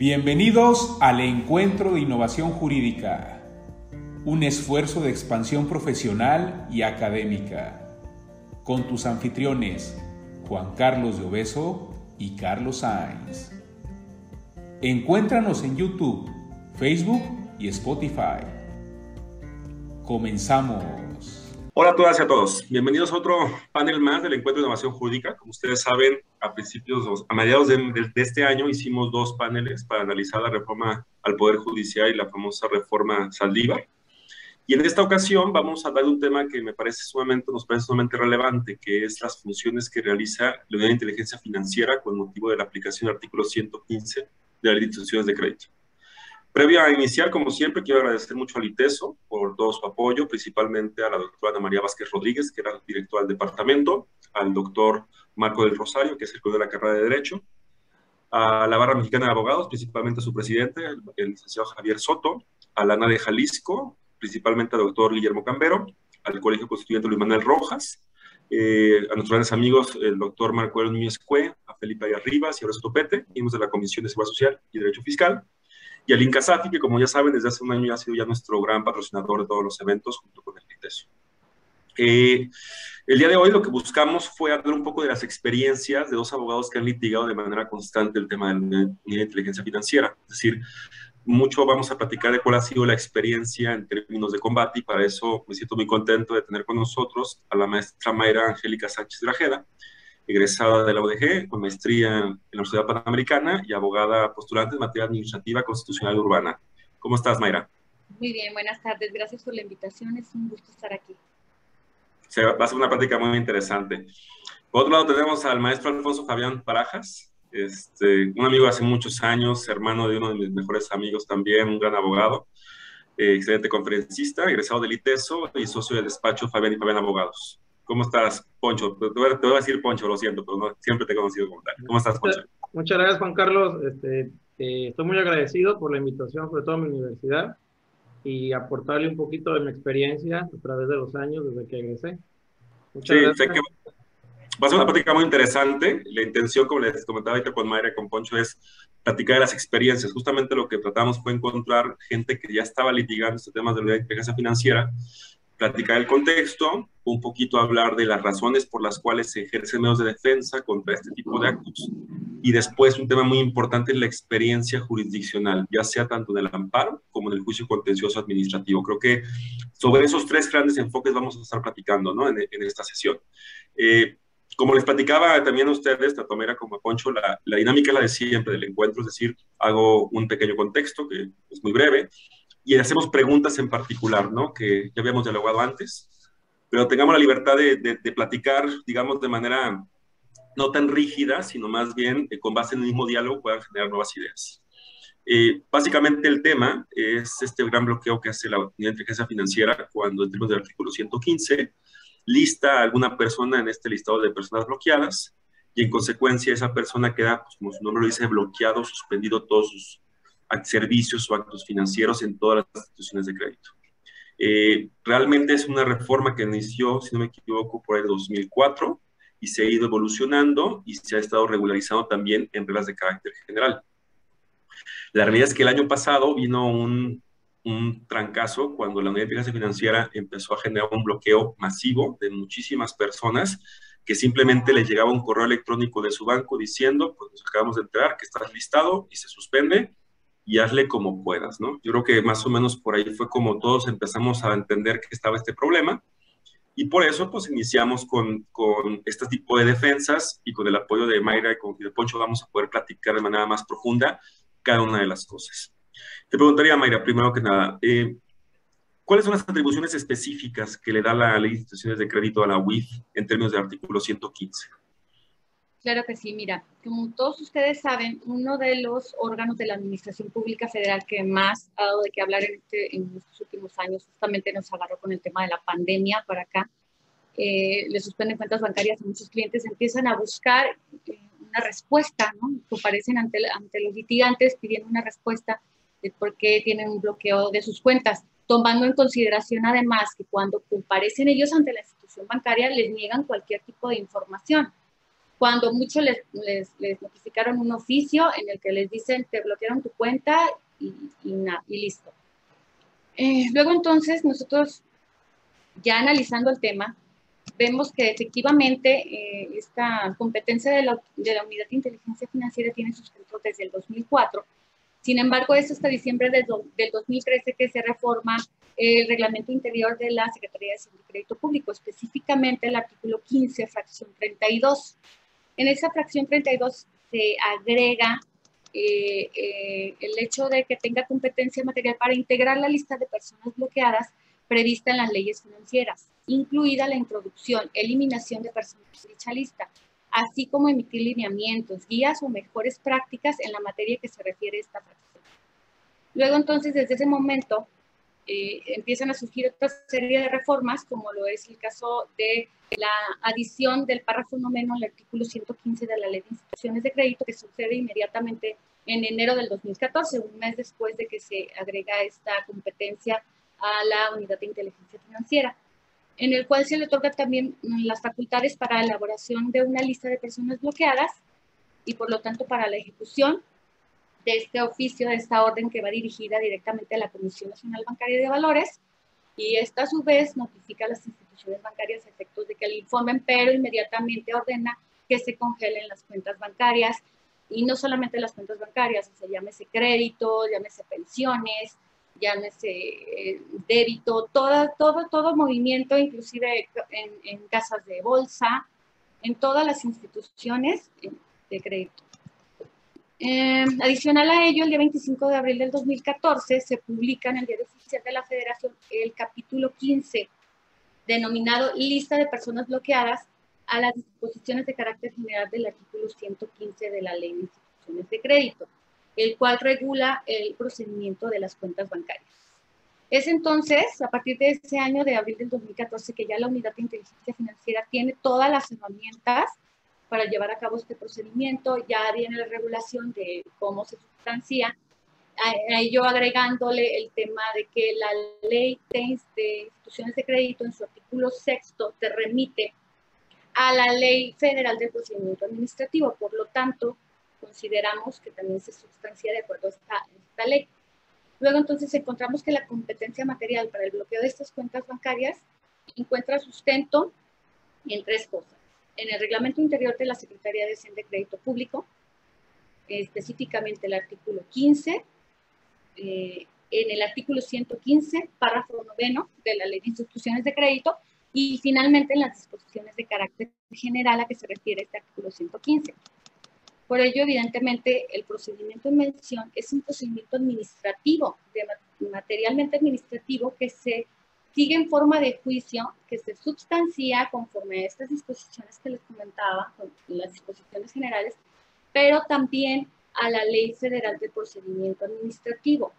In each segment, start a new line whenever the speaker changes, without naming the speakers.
Bienvenidos al Encuentro de Innovación Jurídica, un esfuerzo de expansión profesional y académica, con tus anfitriones Juan Carlos de Obeso y Carlos Sainz. Encuéntranos en YouTube, Facebook y Spotify. Comenzamos.
Hola a todas y a todos. Bienvenidos a otro panel más del Encuentro de Innovación Jurídica. Como ustedes saben, a principios, a mediados de, este año hicimos dos paneles para analizar la reforma al Poder Judicial y la famosa reforma Saldívar. Y en esta ocasión vamos a hablar de un tema que me parece sumamente, nos parece sumamente relevante, que es las funciones que realiza la Unidad de Inteligencia Financiera con motivo de la aplicación del artículo 115 de la Ley de Instituciones de Crédito. Previa a iniciar, como siempre, quiero agradecer mucho al ITESO por todo su apoyo, principalmente a la doctora Ana María Vázquez Rodríguez, que era directora del departamento, al doctor Marco del Rosario, que es el de la carrera de Derecho, a la Barra Mexicana de Abogados, principalmente a su presidente, el, licenciado Javier Soto, a la ANA de Jalisco, principalmente al doctor Guillermo Cambero, al Colegio Constituyente Luis Manuel Rojas, eh, a nuestros grandes amigos, el doctor Marco Núñez Cue, a Felipe Ayarribas y a Horacio Topete, miembros de la Comisión de Seguridad Social y Derecho Fiscal, y al Incasafi, que como ya saben, desde hace un año ya ha sido ya nuestro gran patrocinador de todos los eventos, junto con el ITESO. Eh, el día de hoy lo que buscamos fue hablar un poco de las experiencias de dos abogados que han litigado de manera constante el tema de la inteligencia financiera. Es decir, mucho vamos a platicar de cuál ha sido la experiencia en términos de combate y para eso me siento muy contento de tener con nosotros a la maestra Mayra Angélica Sánchez Grajeda, egresada de la UDG, con maestría en la Universidad Panamericana y abogada postulante en materia administrativa constitucional urbana. ¿Cómo estás, Mayra?
Muy bien, buenas tardes. Gracias por la invitación. Es un gusto estar aquí.
Se va a ser una práctica muy interesante. Por otro lado, tenemos al maestro Alfonso Fabián Parajas, este, un amigo hace muchos años, hermano de uno de mis mejores amigos también, un gran abogado, eh, excelente conferencista, egresado del ITESO y socio del despacho Fabián y Fabián Abogados. ¿Cómo estás, Poncho? Te voy, a, decir Poncho, lo siento, pero no, siempre te he conocido como tal. ¿Cómo estás, Poncho?
Muchas gracias, Juan Carlos. Este, eh, estoy muy agradecido por la invitación, sobre todo a mi universidad, y aportarle un poquito de mi experiencia a través de los años desde que egresé.
Muchas sí, gracias. Sé que va a ser una práctica muy interesante. La intención, como les comentaba ahorita con Mayra y con Poncho, es platicar de las experiencias. Justamente lo que tratamos fue encontrar gente que ya estaba litigando estos temas de la inteligencia financiera platicar el contexto, un poquito hablar de las razones por las cuales se ejercen medios de defensa contra este tipo de actos y después un tema muy importante es la experiencia jurisdiccional, ya sea tanto en el amparo como en el juicio contencioso administrativo. Creo que sobre esos tres grandes enfoques vamos a estar platicando ¿no? en, esta sesión. Eh, como les platicaba también a ustedes, tanto Mera como a Poncho, la, la dinámica es la de siempre del encuentro, es decir, hago un pequeño contexto que es muy breve, y hacemos preguntas en particular, ¿no? Que ya habíamos dialogado antes, pero tengamos la libertad de, platicar, digamos, de manera no tan rígida, sino más bien eh, con base en el mismo diálogo puedan generar nuevas ideas. Eh, básicamente el tema es este gran bloqueo que hace la Unidad de Inteligencia Financiera cuando en términos del artículo 115 lista a alguna persona en este listado de personas bloqueadas y en consecuencia esa persona queda, pues, como su nombre lo dice, bloqueado, suspendido todos sus servicios o actos financieros en todas las instituciones de crédito. Eh, realmente es una reforma que inició, si no me equivoco, por el 2004 y se ha ido evolucionando y se ha estado regularizando también en reglas de carácter general. La realidad es que el año pasado vino un, un trancazo cuando la Unidad de Inteligencia Financiera empezó a generar un bloqueo masivo de muchísimas personas que simplemente le llegaba un correo electrónico de su banco diciendo, pues nos acabamos de enterar que estás listado y se suspende y hazle como puedas, ¿no? Yo creo que más o menos por ahí fue como todos empezamos a entender que estaba este problema y por eso pues iniciamos con, con este tipo de defensas y con el apoyo de Mayra y con de Poncho vamos a poder platicar de manera más profunda cada una de las cosas. Te preguntaría, Mayra, primero que nada, eh, ¿cuáles son las atribuciones específicas que le da la Ley de Instituciones de Crédito a la UIF en términos del artículo 115?
Claro que sí, mira, como todos ustedes saben, uno de los órganos de la Administración Pública Federal que más ha dado de qué hablar en, este, en estos últimos años, justamente nos agarró con el tema de la pandemia para acá, eh, le suspenden cuentas bancarias a muchos clientes, empiezan a buscar eh, una respuesta, ¿no? Comparecen ante, ante los litigantes pidiendo una respuesta de por qué tienen un bloqueo de sus cuentas, tomando en consideración además que cuando comparecen ellos ante la institución bancaria les niegan cualquier tipo de información cuando muchos les, les, notificaron un oficio en el que les dicen te bloquearon tu cuenta y, y, listo. Eh, luego entonces nosotros ya analizando el tema, vemos que efectivamente eh, esta competencia de la, de la, Unidad de Inteligencia Financiera tiene sustento desde el 2004. Sin embargo, es hasta diciembre del, del 2013 que se reforma el reglamento interior de la Secretaría de Crédito Público, específicamente el artículo 15, fracción 32. En esa fracción 32 se agrega eh, eh, el hecho de que tenga competencia material para integrar la lista de personas bloqueadas prevista en las leyes financieras, incluida la introducción, eliminación de personas de dicha lista, así como emitir lineamientos, guías o mejores prácticas en la materia que se refiere a esta fracción. Luego entonces, desde ese momento, eh, empiezan a surgir otra serie de reformas, como lo es el caso de la adición del párrafo noveno al artículo 115 de la Ley de Instituciones de Crédito, que sucede inmediatamente en enero del 2014, un mes después de que se agrega esta competencia a la Unidad de Inteligencia Financiera, en el cual se le otorga también las facultades para la elaboración de una lista de personas bloqueadas y por lo tanto para la ejecución de este oficio, de esta orden que va dirigida directamente a la Comisión Nacional Bancaria de Valores y esta a su vez notifica a las instituciones bancarias a efectos de que le informen, pero inmediatamente ordena que se congelen las cuentas bancarias y no solamente las cuentas bancarias, o sea, llámese crédito, llámese pensiones, llámese eh, débito, todo, todo, todo movimiento, inclusive en, en casas de bolsa, en todas las instituciones de crédito. Eh, adicional a ello, el día 25 de abril del 2014 se publica en el Diario Oficial de la Federación el capítulo 15, denominado Lista de Personas Bloqueadas, a las disposiciones de carácter general del artículo 115 de la Ley de Instituciones de Crédito, el cual regula el procedimiento de las cuentas bancarias. Es entonces, a partir de ese año de abril del 2014, que ya la Unidad de Inteligencia Financiera tiene todas las herramientas para llevar a cabo este procedimiento. Ya viene la regulación de cómo se sustancia. A ello agregándole el tema de que la ley de instituciones de crédito en su artículo sexto te remite a la ley federal del procedimiento administrativo. Por lo tanto, consideramos que también se sustancia de acuerdo a esta, esta ley. Luego entonces encontramos que la competencia material para el bloqueo de estas cuentas bancarias encuentra sustento en tres cosas en el reglamento interior de la Secretaría de Hacienda de Crédito Público, específicamente el artículo 15, eh, en el artículo 115, párrafo noveno de la Ley de Instituciones de Crédito, y finalmente en las disposiciones de carácter general a que se refiere este artículo 115. Por ello, evidentemente, el procedimiento en mención es un procedimiento administrativo, materialmente administrativo, que se sigue en forma de juicio que se sustancia conforme a estas disposiciones que les comentaba, las disposiciones generales, pero también a la Ley Federal de Procedimiento Administrativo.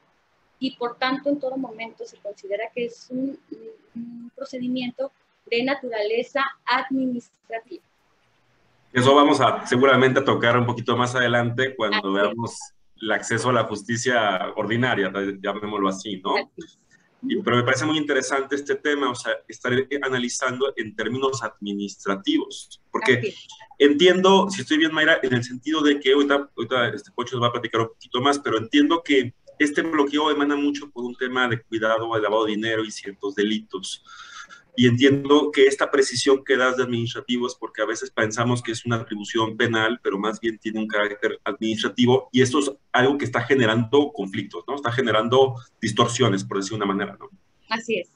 Y por tanto, en todo momento se considera que es un, procedimiento de naturaleza administrativa.
Eso vamos a seguramente a tocar un poquito más adelante cuando veamos el acceso a la justicia ordinaria, llamémoslo así, ¿no? Pero me parece muy interesante este tema, o sea, estar analizando en términos administrativos, porque entiendo, si estoy bien, Mayra, en el sentido de que ahorita, ahorita este Pocho nos va a platicar un poquito más, pero entiendo que este bloqueo emana mucho por un tema de cuidado al lavado de dinero y ciertos delitos. Y entiendo que esta precisión que das de administrativo es porque a veces pensamos que es una atribución penal, pero más bien tiene un carácter administrativo y esto es algo que está generando conflictos, ¿no? Está generando distorsiones, por decir de una manera, ¿no?
Así es.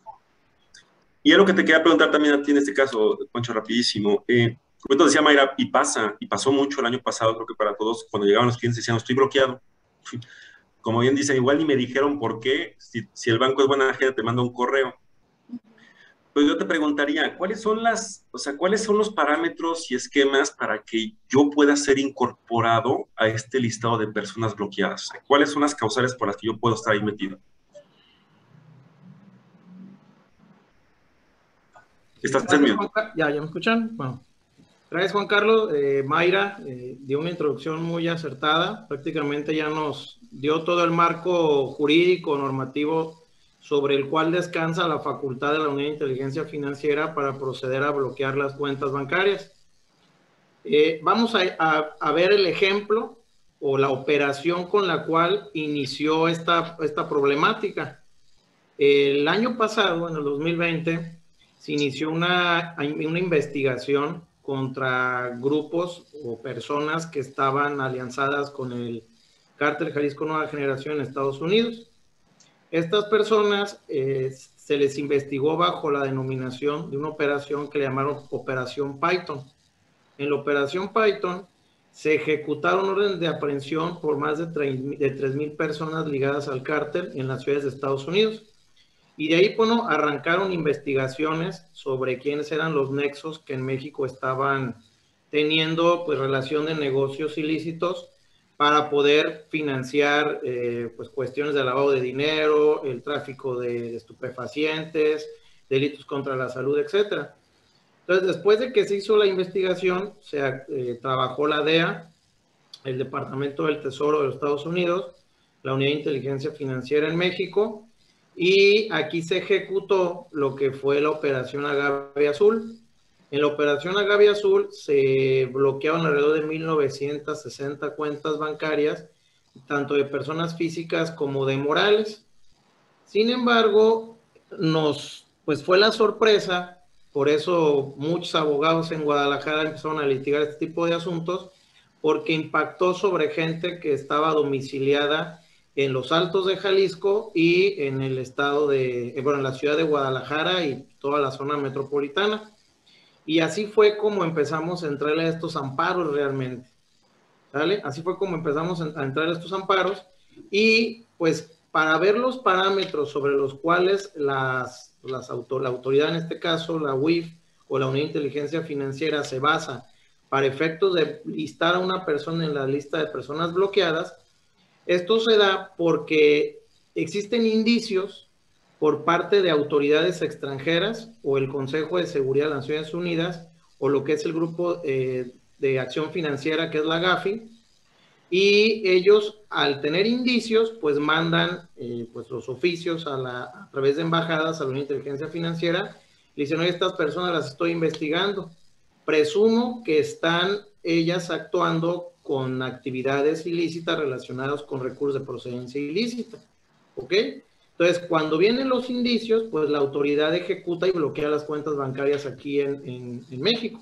Y es lo que te quería preguntar también a ti en este caso, Poncho, rapidísimo. Eh, como decía Mayra, y pasa, y pasó mucho el año pasado, creo que para todos, cuando llegaban los clientes decían, estoy bloqueado. Como bien dicen, igual ni me dijeron por qué, si, si el banco es buena gente, te manda un correo pues yo te preguntaría, ¿cuáles son las, o sea, cuáles son los parámetros y esquemas para que yo pueda ser incorporado a este listado de personas bloqueadas? ¿Cuáles son las causales por las que yo puedo estar ahí metido?
¿Estás en Ya, ¿ya me escuchan? Bueno. Gracias, Juan Carlos. Eh, Mayra eh, dio una introducción muy acertada. Prácticamente ya nos dio todo el marco jurídico, normativo sobre el cual descansa la facultad de la Unidad de Inteligencia Financiera para proceder a bloquear las cuentas bancarias. Eh, vamos a, ver el ejemplo o la operación con la cual inició esta, esta problemática. El año pasado, en el 2020, se inició una, una investigación contra grupos o personas que estaban alianzadas con el Cártel Jalisco Nueva Generación en Estados Unidos. Estas personas eh, se les investigó bajo la denominación de una operación que le llamaron Operación Python. En la Operación Python se ejecutaron órdenes de aprehensión por más de 3.000 personas ligadas al cártel en las ciudades de Estados Unidos. Y de ahí, bueno, arrancaron investigaciones sobre quiénes eran los nexos que en México estaban teniendo pues relación de negocios ilícitos para poder financiar eh, pues cuestiones de lavado de dinero, el tráfico de, estupefacientes, delitos contra la salud, etcétera. Entonces, después de que se hizo la investigación, se eh, trabajó la DEA, el Departamento del Tesoro de los Estados Unidos, la Unidad de Inteligencia Financiera en México, y aquí se ejecutó lo que fue la Operación Agave Azul, en la operación Agave Azul se bloquearon alrededor de 1.960 cuentas bancarias, tanto de personas físicas como de morales. Sin embargo, nos, pues fue la sorpresa, por eso muchos abogados en Guadalajara empezaron a litigar este tipo de asuntos, porque impactó sobre gente que estaba domiciliada en los Altos de Jalisco y en el estado de, bueno, en la ciudad de Guadalajara y toda la zona metropolitana. Y así fue como empezamos a entrarle a estos amparos realmente. ¿Sale? Así fue como empezamos a entrar a estos amparos. Y pues para ver los parámetros sobre los cuales las, las la autoridad, en este caso la UIF o la Unidad de Inteligencia Financiera, se basa para efectos de listar a una persona en la lista de personas bloqueadas, esto se da porque existen indicios por parte de autoridades extranjeras o el Consejo de Seguridad de las Naciones Unidas o lo que es el Grupo eh, de Acción Financiera, que es la GAFI, y ellos al tener indicios, pues mandan eh, pues los oficios a, través de embajadas a la Inteligencia Financiera, y dicen, oye, estas personas las estoy investigando, presumo que están ellas actuando con actividades ilícitas relacionadas con recursos de procedencia ilícita, ¿ok? Entonces, cuando vienen los indicios, pues la autoridad ejecuta y bloquea las cuentas bancarias aquí en, México.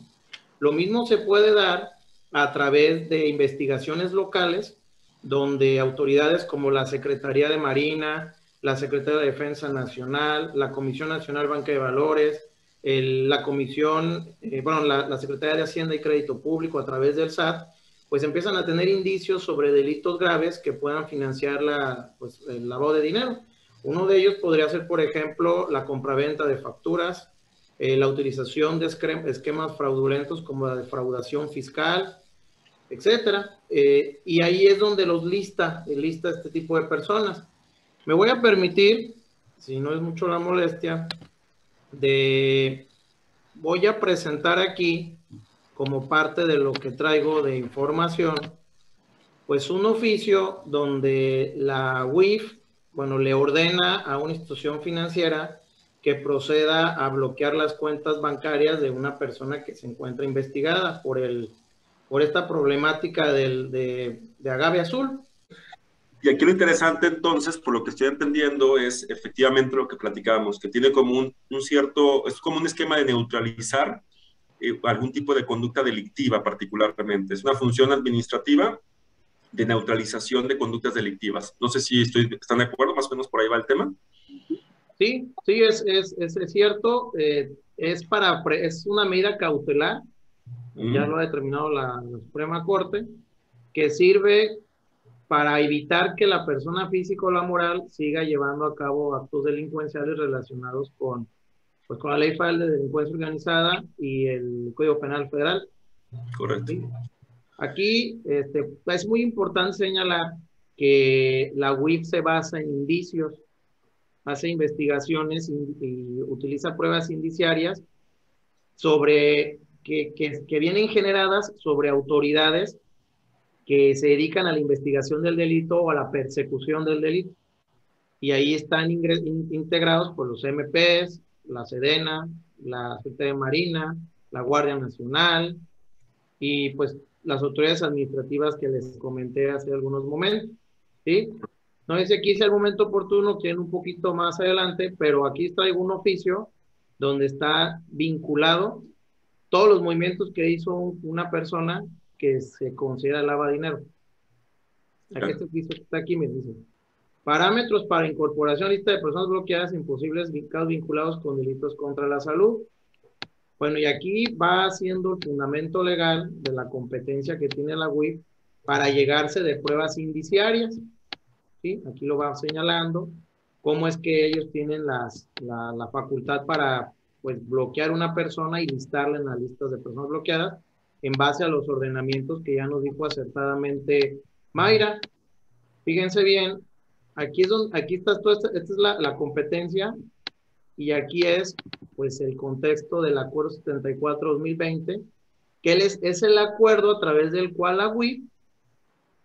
Lo mismo se puede dar a través de investigaciones locales, donde autoridades como la Secretaría de Marina, la Secretaría de Defensa Nacional, la Comisión Nacional Banca de Valores, la Comisión, eh, bueno, la, la, Secretaría de Hacienda y Crédito Público a través del SAT, pues empiezan a tener indicios sobre delitos graves que puedan financiar la, pues, el lavado de dinero. Uno de ellos podría ser, por ejemplo, la compraventa de facturas, eh, la utilización de esquemas fraudulentos como la defraudación fiscal, etcétera. Eh, y ahí es donde los lista, lista este tipo de personas. Me voy a permitir, si no es mucho la molestia, de voy a presentar aquí como parte de lo que traigo de información, pues un oficio donde la UIF bueno, le ordena a una institución financiera que proceda a bloquear las cuentas bancarias de una persona que se encuentra investigada por, el, por esta problemática del, de, de agave azul.
Y aquí lo interesante entonces, por lo que estoy entendiendo, es efectivamente lo que platicábamos, que tiene como un, un cierto, es como un esquema de neutralizar eh, algún tipo de conducta delictiva particularmente. Es una función administrativa de neutralización de conductas delictivas. No sé si estoy, están de acuerdo, más o menos por ahí va el tema.
Sí, sí, es, es, es, cierto. Eh, es, para, es una medida cautelar, ya lo ha determinado la, Suprema Corte, que sirve para evitar que la persona física o la moral siga llevando a cabo actos delincuenciales relacionados con, pues, con la Ley Federal de Delincuencia Organizada y el Código Penal Federal.
Correcto.
Aquí este, es muy importante señalar que la UIF se basa en indicios, hace investigaciones y, utiliza pruebas indiciarias sobre que, que, vienen generadas sobre autoridades que se dedican a la investigación del delito o a la persecución del delito. Y ahí están integrados por los MPs, la Sedena, la Secretaría de Marina, la Guardia Nacional, y pues las autoridades administrativas que les comenté hace algunos momentos, ¿sí? No sé si aquí es el momento oportuno, tiene un poquito más adelante, pero aquí está un oficio donde está vinculado todos los movimientos que hizo una persona que se considera lava dinero. Aquí este está aquí, me dice. Parámetros para incorporación lista de personas bloqueadas imposibles vinculados con delitos contra la salud. Bueno, y aquí va haciendo el fundamento legal de la competencia que tiene la UIF para llegarse de pruebas indiciarias. ¿sí? Aquí lo va señalando cómo es que ellos tienen la, la, facultad para pues, bloquear una persona y listarla en las listas de personas bloqueadas en base a los ordenamientos que ya nos dijo acertadamente Mayra. Fíjense bien, aquí, es donde, aquí está toda esta, es la competencia y aquí es pues el contexto del acuerdo 74-2020, que es, es el acuerdo a través del cual la WIP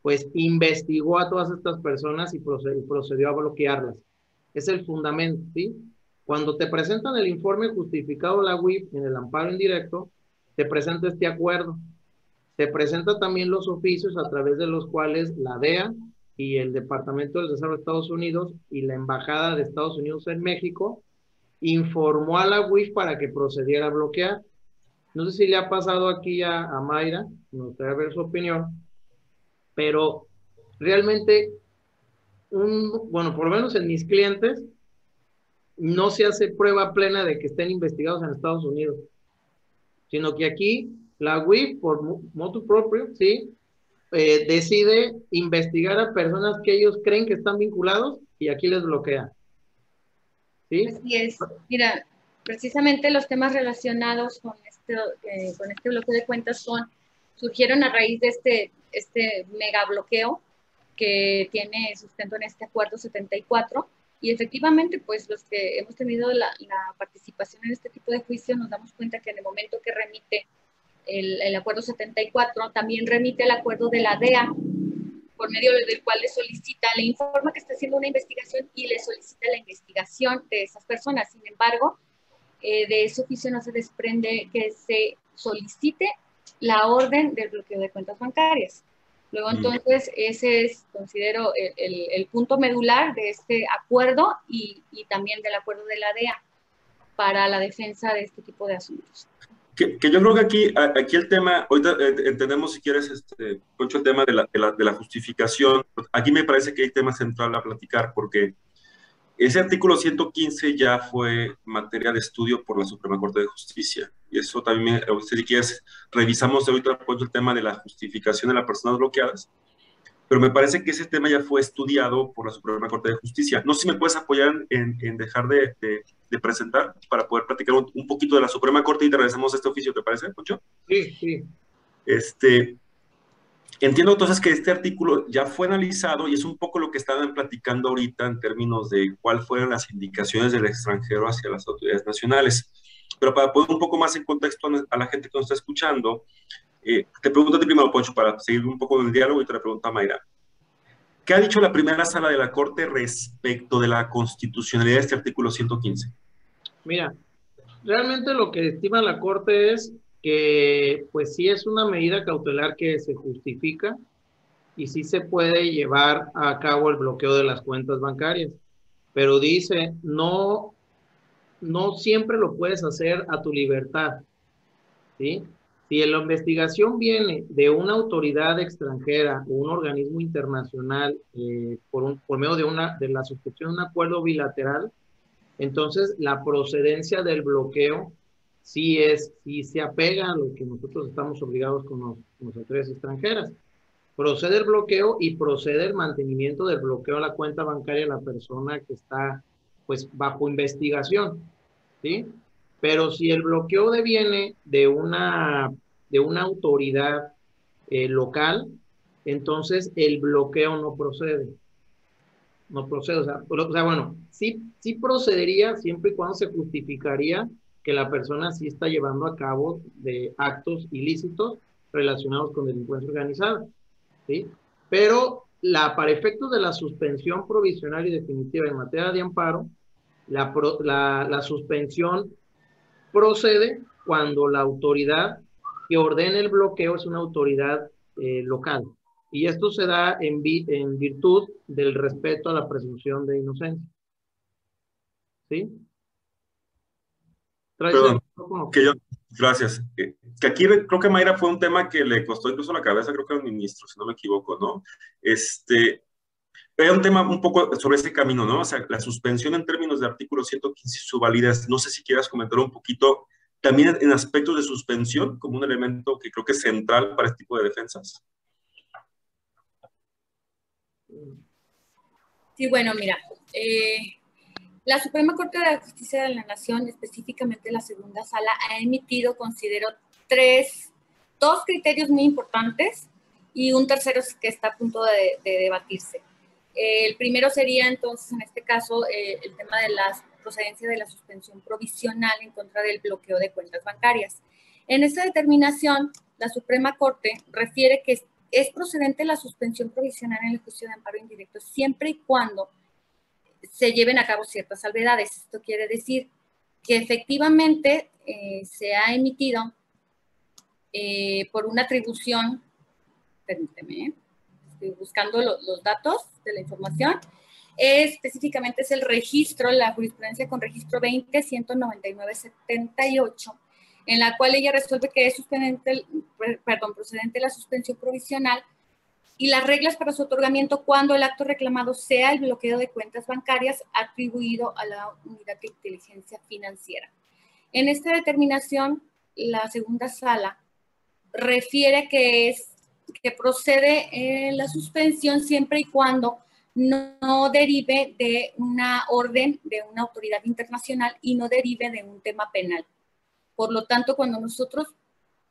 pues investigó a todas estas personas y procedió, a bloquearlas. Es el fundamento, ¿sí? Cuando te presentan el informe justificado la WIP en el amparo indirecto, te presenta este acuerdo. Te presenta también los oficios a través de los cuales la DEA y el Departamento del Desarrollo de Estados Unidos y la Embajada de Estados Unidos en México informó a la WIF para que procediera a bloquear. No sé si le ha pasado aquí a, a Mayra, me gustaría ver su opinión, pero realmente, un, bueno, por lo menos en mis clientes, no se hace prueba plena de que estén investigados en Estados Unidos, sino que aquí la WIF, por motu propio, ¿sí? Eh, decide investigar a personas que ellos creen que están vinculados y aquí les bloquea.
¿Sí? Mira, precisamente los temas relacionados con este, eh, con este bloqueo de cuentas son, surgieron a raíz de este, este mega bloqueo que tiene sustento en este acuerdo 74 y efectivamente pues los que hemos tenido la, la participación en este tipo de juicios nos damos cuenta que en el momento que remite el, el acuerdo 74 también remite el acuerdo de la DEA por medio del cual le solicita, le informa que está haciendo una investigación y le solicita la investigación de esas personas. Sin embargo, eh, de ese oficio no se desprende que se solicite la orden del bloqueo de cuentas bancarias. Luego, mm. entonces, ese es, considero, el, el, punto medular de este acuerdo y, y también del acuerdo de la DEA para la defensa de este tipo de asuntos.
Que, yo creo que aquí, aquí el tema, ahorita eh, entendemos si quieres, este, el tema de la, de, la, justificación. Aquí me parece que hay tema central a platicar porque ese artículo 115 ya fue materia de estudio por la Suprema Corte de Justicia. Y eso también, si quieres, revisamos ahorita el tema de la justificación de las personas bloqueadas pero me parece que ese tema ya fue estudiado por la Suprema Corte de Justicia. No sé si me puedes apoyar en, en dejar de, de, presentar para poder platicar un, un, poquito de la Suprema Corte y te regresamos a este oficio, ¿te parece, Poncho?
Sí, sí.
Este, entiendo entonces que este artículo ya fue analizado y es un poco lo que estaban platicando ahorita en términos de cuáles fueron las indicaciones del extranjero hacia las autoridades nacionales. Pero para poner un poco más en contexto a la gente que nos está escuchando, eh, te pregunto primero, Poncho, para seguir un poco el diálogo y te la pregunto a Mayra. ¿Qué ha dicho la primera sala de la Corte respecto de la constitucionalidad de este artículo 115?
Mira, realmente lo que estima la Corte es que, pues sí es una medida cautelar que se justifica y sí se puede llevar a cabo el bloqueo de las cuentas bancarias, pero dice, no, no siempre lo puedes hacer a tu libertad, ¿sí? Si la investigación viene de una autoridad extranjera o un organismo internacional eh, por, medio de, una, de la suscripción de un acuerdo bilateral, entonces la procedencia del bloqueo sí es, sí se apega a lo que nosotros estamos obligados con, los, con las autoridades extranjeras. Procede el bloqueo y procede el mantenimiento del bloqueo a la cuenta bancaria de la persona que está pues bajo investigación, ¿sí? Pero si el bloqueo deviene de una, de una autoridad eh, local, entonces el bloqueo no procede. No procede. O sea, bueno, sí, sí procedería siempre y cuando se justificaría que la persona sí está llevando a cabo de actos ilícitos relacionados con delincuencia organizada. ¿sí? Pero para efectos de la suspensión provisional y definitiva en materia de amparo, la, la, la suspensión procede cuando la autoridad que ordene el bloqueo es una autoridad eh, local. Y esto se da en, en virtud del respeto a la presunción de inocencia. ¿Sí?
Perdón, que yo, gracias. Que, aquí creo que Mayra fue un tema que le costó incluso la cabeza, creo que al ministro, si no me equivoco, ¿no? Este, era un tema un poco sobre ese camino, ¿no? O sea, la suspensión en términos de artículo 115 y su validez. No sé si quieras comentar un poquito también en aspectos de suspensión como un elemento que creo que es central para este tipo de defensas.
Sí, bueno, mira, eh, la Suprema Corte de Justicia de la Nación, específicamente la segunda sala, ha emitido, considero, tres, dos criterios muy importantes y un tercero que está a punto de, debatirse. El primero sería entonces, en este caso, eh, el tema de la procedencia de la suspensión provisional en contra del bloqueo de cuentas bancarias. En esta determinación, la Suprema Corte refiere que es procedente la suspensión provisional en el juicio de amparo indirecto siempre y cuando se lleven a cabo ciertas salvedades. Esto quiere decir que efectivamente eh, se ha emitido eh, por una atribución, permíteme, estoy buscando los datos de la información, específicamente es el registro, la jurisprudencia con registro 20-199-78, en la cual ella resuelve que es perdón, procedente la suspensión provisional y las reglas para su otorgamiento cuando el acto reclamado sea el bloqueo de cuentas bancarias atribuido a la unidad de inteligencia financiera. En esta determinación, la segunda sala refiere que es que procede en la suspensión siempre y cuando no derive de una orden de una autoridad internacional y no derive de un tema penal. Por lo tanto, cuando nosotros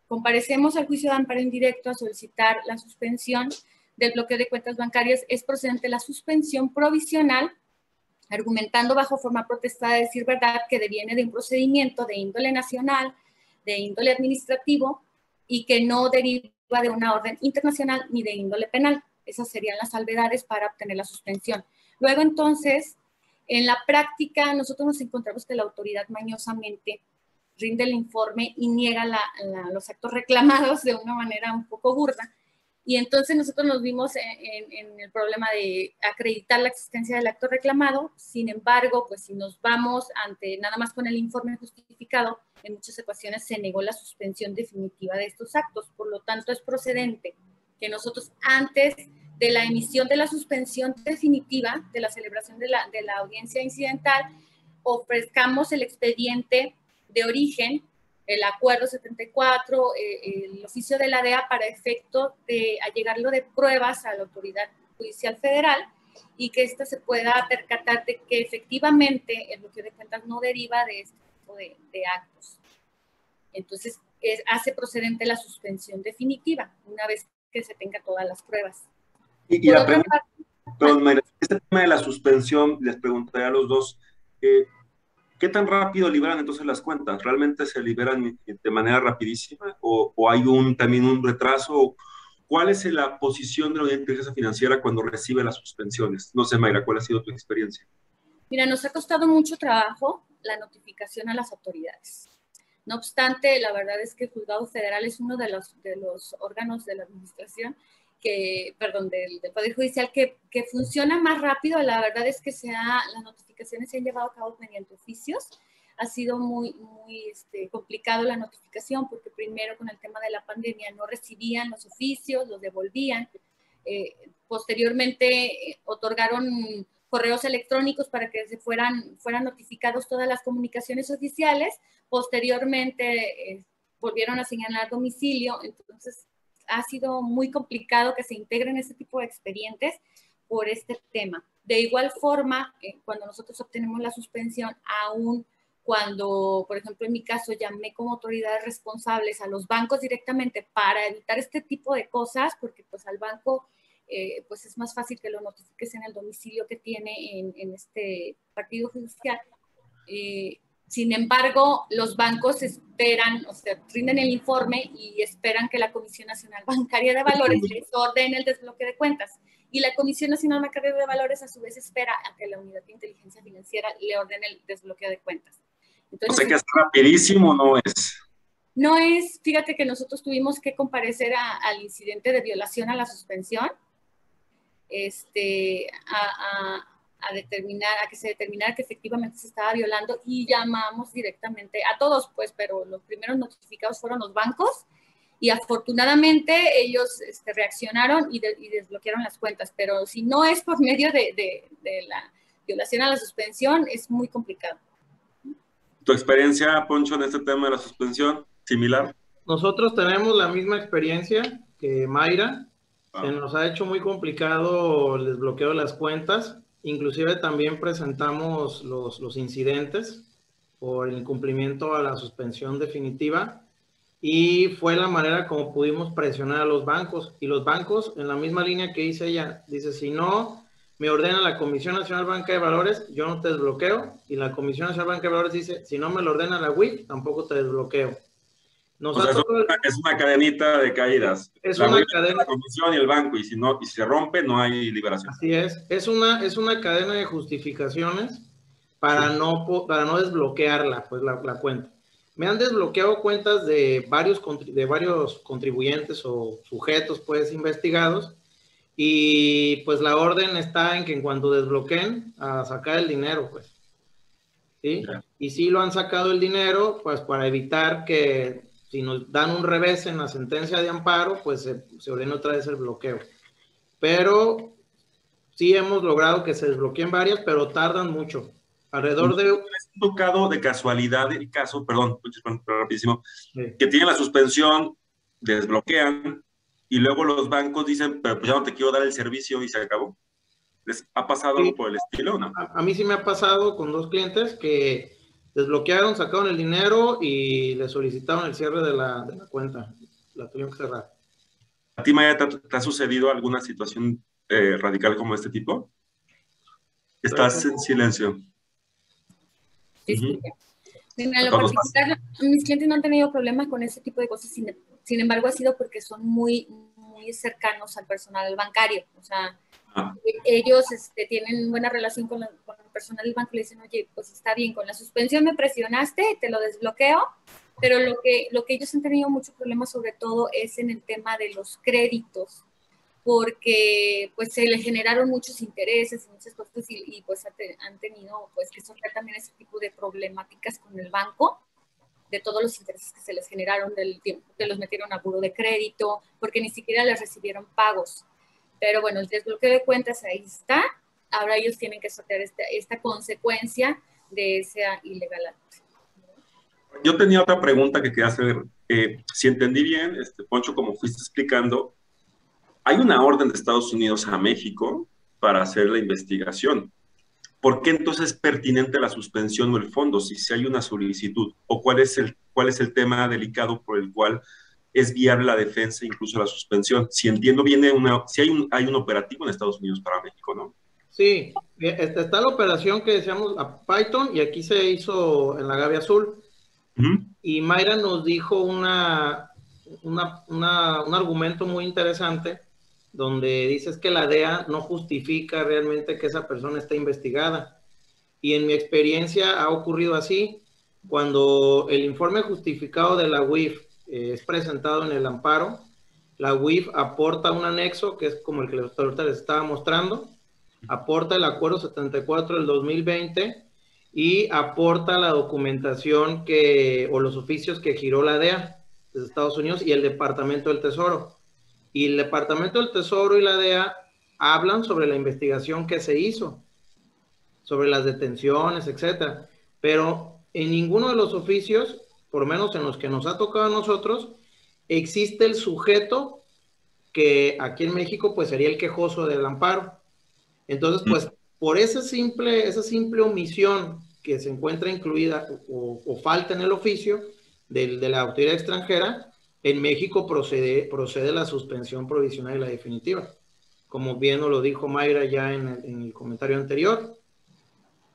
comparecemos al juicio de amparo indirecto a solicitar la suspensión, del bloqueo de cuentas bancarias es procedente la suspensión provisional, argumentando bajo forma protestada de decir verdad que deviene de un procedimiento de índole nacional, de índole administrativo y que no deriva de una orden internacional ni de índole penal. Esas serían las salvedades para obtener la suspensión. Luego entonces, en la práctica, nosotros nos encontramos que la autoridad mañosamente rinde el informe y niega los actos reclamados de una manera un poco burda y entonces nosotros nos vimos en, el problema de acreditar la existencia del acto reclamado. Sin embargo, pues si nos vamos ante nada más con el informe justificado, en muchas ocasiones se negó la suspensión definitiva de estos actos. Por lo tanto, es procedente que nosotros antes de la emisión de la suspensión definitiva de la celebración de la, de la audiencia incidental, ofrezcamos el expediente de origen el acuerdo 74, eh, el oficio de la DEA para efecto de allegarlo de pruebas a la autoridad judicial federal y que ésta se pueda percatar de que efectivamente el bloqueo de cuentas no deriva de este tipo de, actos. Entonces, hace procedente la suspensión definitiva una vez que se tenga todas las pruebas.
Y, la pregunta, perdón, este tema de la suspensión, les preguntaré a los dos, eh, ¿Qué tan rápido liberan entonces las cuentas? ¿Realmente se liberan de manera rapidísima o, hay un, también un retraso? ¿Cuál es la posición de la inteligencia financiera cuando recibe las suspensiones? No sé, Mayra, ¿cuál ha sido tu experiencia?
Mira, nos ha costado mucho trabajo la notificación a las autoridades. No obstante, la verdad es que el juzgado federal es uno de los, de los órganos de la administración que, perdón, del, Poder Judicial que, que, funciona más rápido. La verdad es que se ha, las notificaciones se han llevado a cabo mediante oficios. Ha sido muy, muy este, complicado la notificación porque primero con el tema de la pandemia no recibían los oficios, los devolvían. Eh, posteriormente eh, otorgaron correos electrónicos para que se fueran, fueran notificados todas las comunicaciones oficiales. Posteriormente eh, volvieron a señalar domicilio. Entonces, ha sido muy complicado que se integren este tipo de expedientes por este tema. De igual forma, eh, cuando nosotros obtenemos la suspensión, aún cuando, por ejemplo, en mi caso, llamé como autoridades responsables a los bancos directamente para evitar este tipo de cosas, porque pues al banco eh, pues es más fácil que lo notifiques en el domicilio que tiene en, este partido judicial. Eh, sin embargo, los bancos esperan, o sea, rinden el informe y esperan que la Comisión Nacional Bancaria de Valores les ordene el desbloque de cuentas. Y la Comisión Nacional Bancaria de Valores a su vez espera a que la Unidad de Inteligencia Financiera le ordene el desbloqueo de cuentas.
Entonces, o sea que es rapidísimo, ¿no es?
No es, fíjate que nosotros tuvimos que comparecer al incidente de violación a la suspensión, este, a, a, determinar, a que se determinara que efectivamente se estaba violando y llamamos directamente a todos, pues, pero los primeros notificados fueron los bancos y afortunadamente ellos este, reaccionaron y, desbloquearon las cuentas, pero si no es por medio de, de la violación a la suspensión, es muy complicado.
¿Tu experiencia, Poncho, en este tema de la suspensión? similar?
Nosotros tenemos la misma experiencia que Mayra. Ah. Se nos ha hecho muy complicado el desbloqueo de las cuentas. Inclusive también presentamos los, los incidentes por el incumplimiento a la suspensión definitiva y fue la manera como pudimos presionar a los bancos. Y los bancos, en la misma línea que dice ella, dice, si no me ordena la Comisión Nacional Banca de Valores, yo no te desbloqueo. Y la Comisión Nacional Banca de Valores dice, si no me lo ordena la WIF, tampoco te desbloqueo
es, una, cadenita de caídas.
Es una cadena.
La comisión y el banco, y si, no, y se rompe, no hay liberación.
Así es. Es una, es una cadena de justificaciones para, no, para no desbloquearla, pues la, la, cuenta. Me han desbloqueado cuentas de varios, de varios contribuyentes o sujetos, pues, investigados. Y pues la orden está en que en cuanto desbloqueen, a sacar el dinero, pues. ¿Sí? Y si lo han sacado el dinero, pues para evitar que si nos dan un revés en la sentencia de amparo, pues se, ordena otra vez el bloqueo. Pero sí hemos logrado que se desbloqueen varias, pero tardan mucho. Alrededor de...
¿Es tocado de casualidad el caso, perdón, rapidísimo, que tiene la suspensión, desbloquean y luego los bancos dicen, pero pues ya no te quiero dar el servicio y se acabó? ¿Les ha pasado algo por el estilo o no?
a, mí sí me ha pasado con dos clientes que desbloquearon, sacaron el dinero y le solicitaron el cierre de la, de la cuenta. La tuvieron que cerrar.
¿A ti, Maya, te, ha sucedido alguna situación eh, radical como este tipo? Estás en silencio.
Sí, mis clientes no han tenido problemas con ese tipo de cosas, sin, embargo, ha sido porque son muy, muy cercanos al personal bancario. O sea, ah. ellos este, tienen buena relación con, la, con personal del banco le dicen, oye, pues está bien, con la suspensión me presionaste, te lo desbloqueo, pero lo que, lo que ellos han tenido mucho problema sobre todo es en el tema de los créditos, porque pues se le generaron muchos intereses y muchas cosas y, pues han tenido pues que sortear también ese tipo de problemáticas con el banco de todos los intereses que se les generaron del tiempo que los metieron a buro de crédito, porque ni siquiera les recibieron pagos. Pero bueno, el desbloqueo de cuentas ahí está ahora ellos tienen que sortear esta, esta consecuencia de esa ilegal
Yo tenía otra pregunta que quería hacer. Eh, si entendí bien, este, Poncho, como fuiste explicando, hay una orden de Estados Unidos a México para hacer la investigación. ¿Por qué entonces es pertinente la suspensión o el fondo si, si hay una solicitud? ¿O cuál es, el, cuál es el tema delicado por el cual es viable la defensa, incluso la suspensión? Si entiendo bien, una, si hay un, hay un operativo en Estados Unidos para México, ¿no?
Sí, está la operación que decíamos a Python y aquí se hizo en la Gaby Azul. Y Mayra nos dijo una, una, un argumento muy interesante donde dices que la DEA no justifica realmente que esa persona esté investigada. Y en mi experiencia ha ocurrido así. Cuando el informe justificado de la UIF eh, es presentado en el amparo, la UIF aporta un anexo que es como el que ahorita les estaba mostrando, aporta el acuerdo 74 del 2020 y aporta la documentación que, o los oficios que giró la DEA de Estados Unidos y el Departamento del Tesoro. Y el Departamento del Tesoro y la DEA hablan sobre la investigación que se hizo, sobre las detenciones, etcétera. Pero en ninguno de los oficios, por menos en los que nos ha tocado a nosotros, existe el sujeto que aquí en México pues sería el quejoso del amparo. Entonces, pues, por esa simple, esa simple omisión que se encuentra incluida o, falta en el oficio de, de, la autoridad extranjera, en México procede, procede la suspensión provisional y la definitiva, como bien nos lo dijo Mayra ya en el, comentario anterior.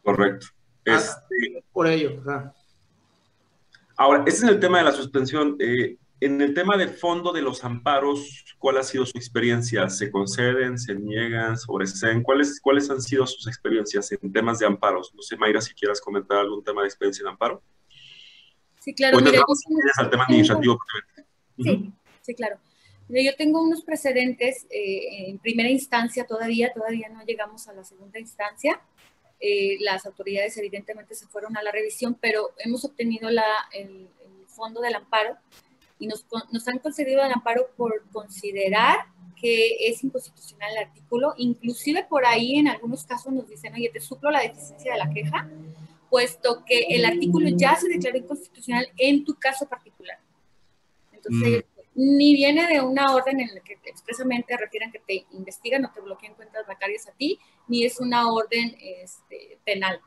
Correcto.
Ah, este por ello.
Ahora, ese es el tema de la suspensión. Eh, en el tema del fondo de los amparos, ¿cuál ha sido su experiencia? ¿Se conceden, se niegan, sobreseen? ¿Cuáles, ¿Cuáles han sido sus experiencias en temas de amparos? No sé, Mayra, si quieras comentar algún tema de experiencia en amparo.
Sí, claro.
Mira, al tema administrativo.
Sí, sí, claro. Yo tengo unos precedentes eh, en primera instancia todavía, todavía no llegamos a la segunda instancia. Eh, las autoridades evidentemente se fueron a la revisión, pero hemos obtenido la, el, fondo del amparo y nos, nos, han concedido el amparo por considerar que es inconstitucional el artículo. Inclusive por ahí en algunos casos nos dicen, oye, te suplo la deficiencia de la queja, puesto que el artículo ya se declaró inconstitucional en tu caso particular. Entonces, mm ni viene de una orden en la que expresamente refieren que te investigan o te bloqueen cuentas bancarias a ti, ni es una orden este, penal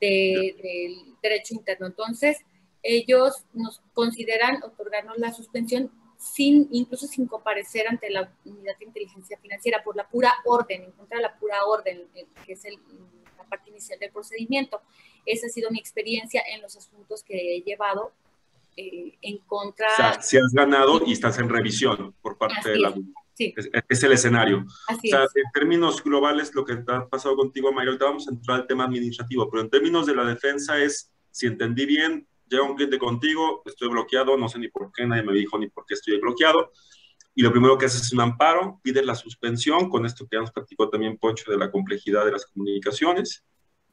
del derecho interno. Entonces, ellos nos consideran otorgarnos la suspensión sin, incluso sin comparecer ante la unidad de inteligencia financiera por la pura orden, en contra de la pura orden, eh, que es la parte inicial del procedimiento. Esa ha sido mi experiencia en los asuntos que he llevado eh, en contra. O
sea, si has ganado y estás en revisión por parte de la. Sí. Es, el escenario. o sea, en términos globales, lo que ha pasado contigo, Mario, ahorita vamos a entrar al tema administrativo, pero en términos de la defensa es, si entendí bien, llega un cliente contigo, estoy bloqueado, no sé ni por qué, nadie me dijo ni por qué estoy bloqueado, y lo primero que haces es un amparo, pides la suspensión, con esto que ya nos platicó también Poncho de la complejidad de las comunicaciones,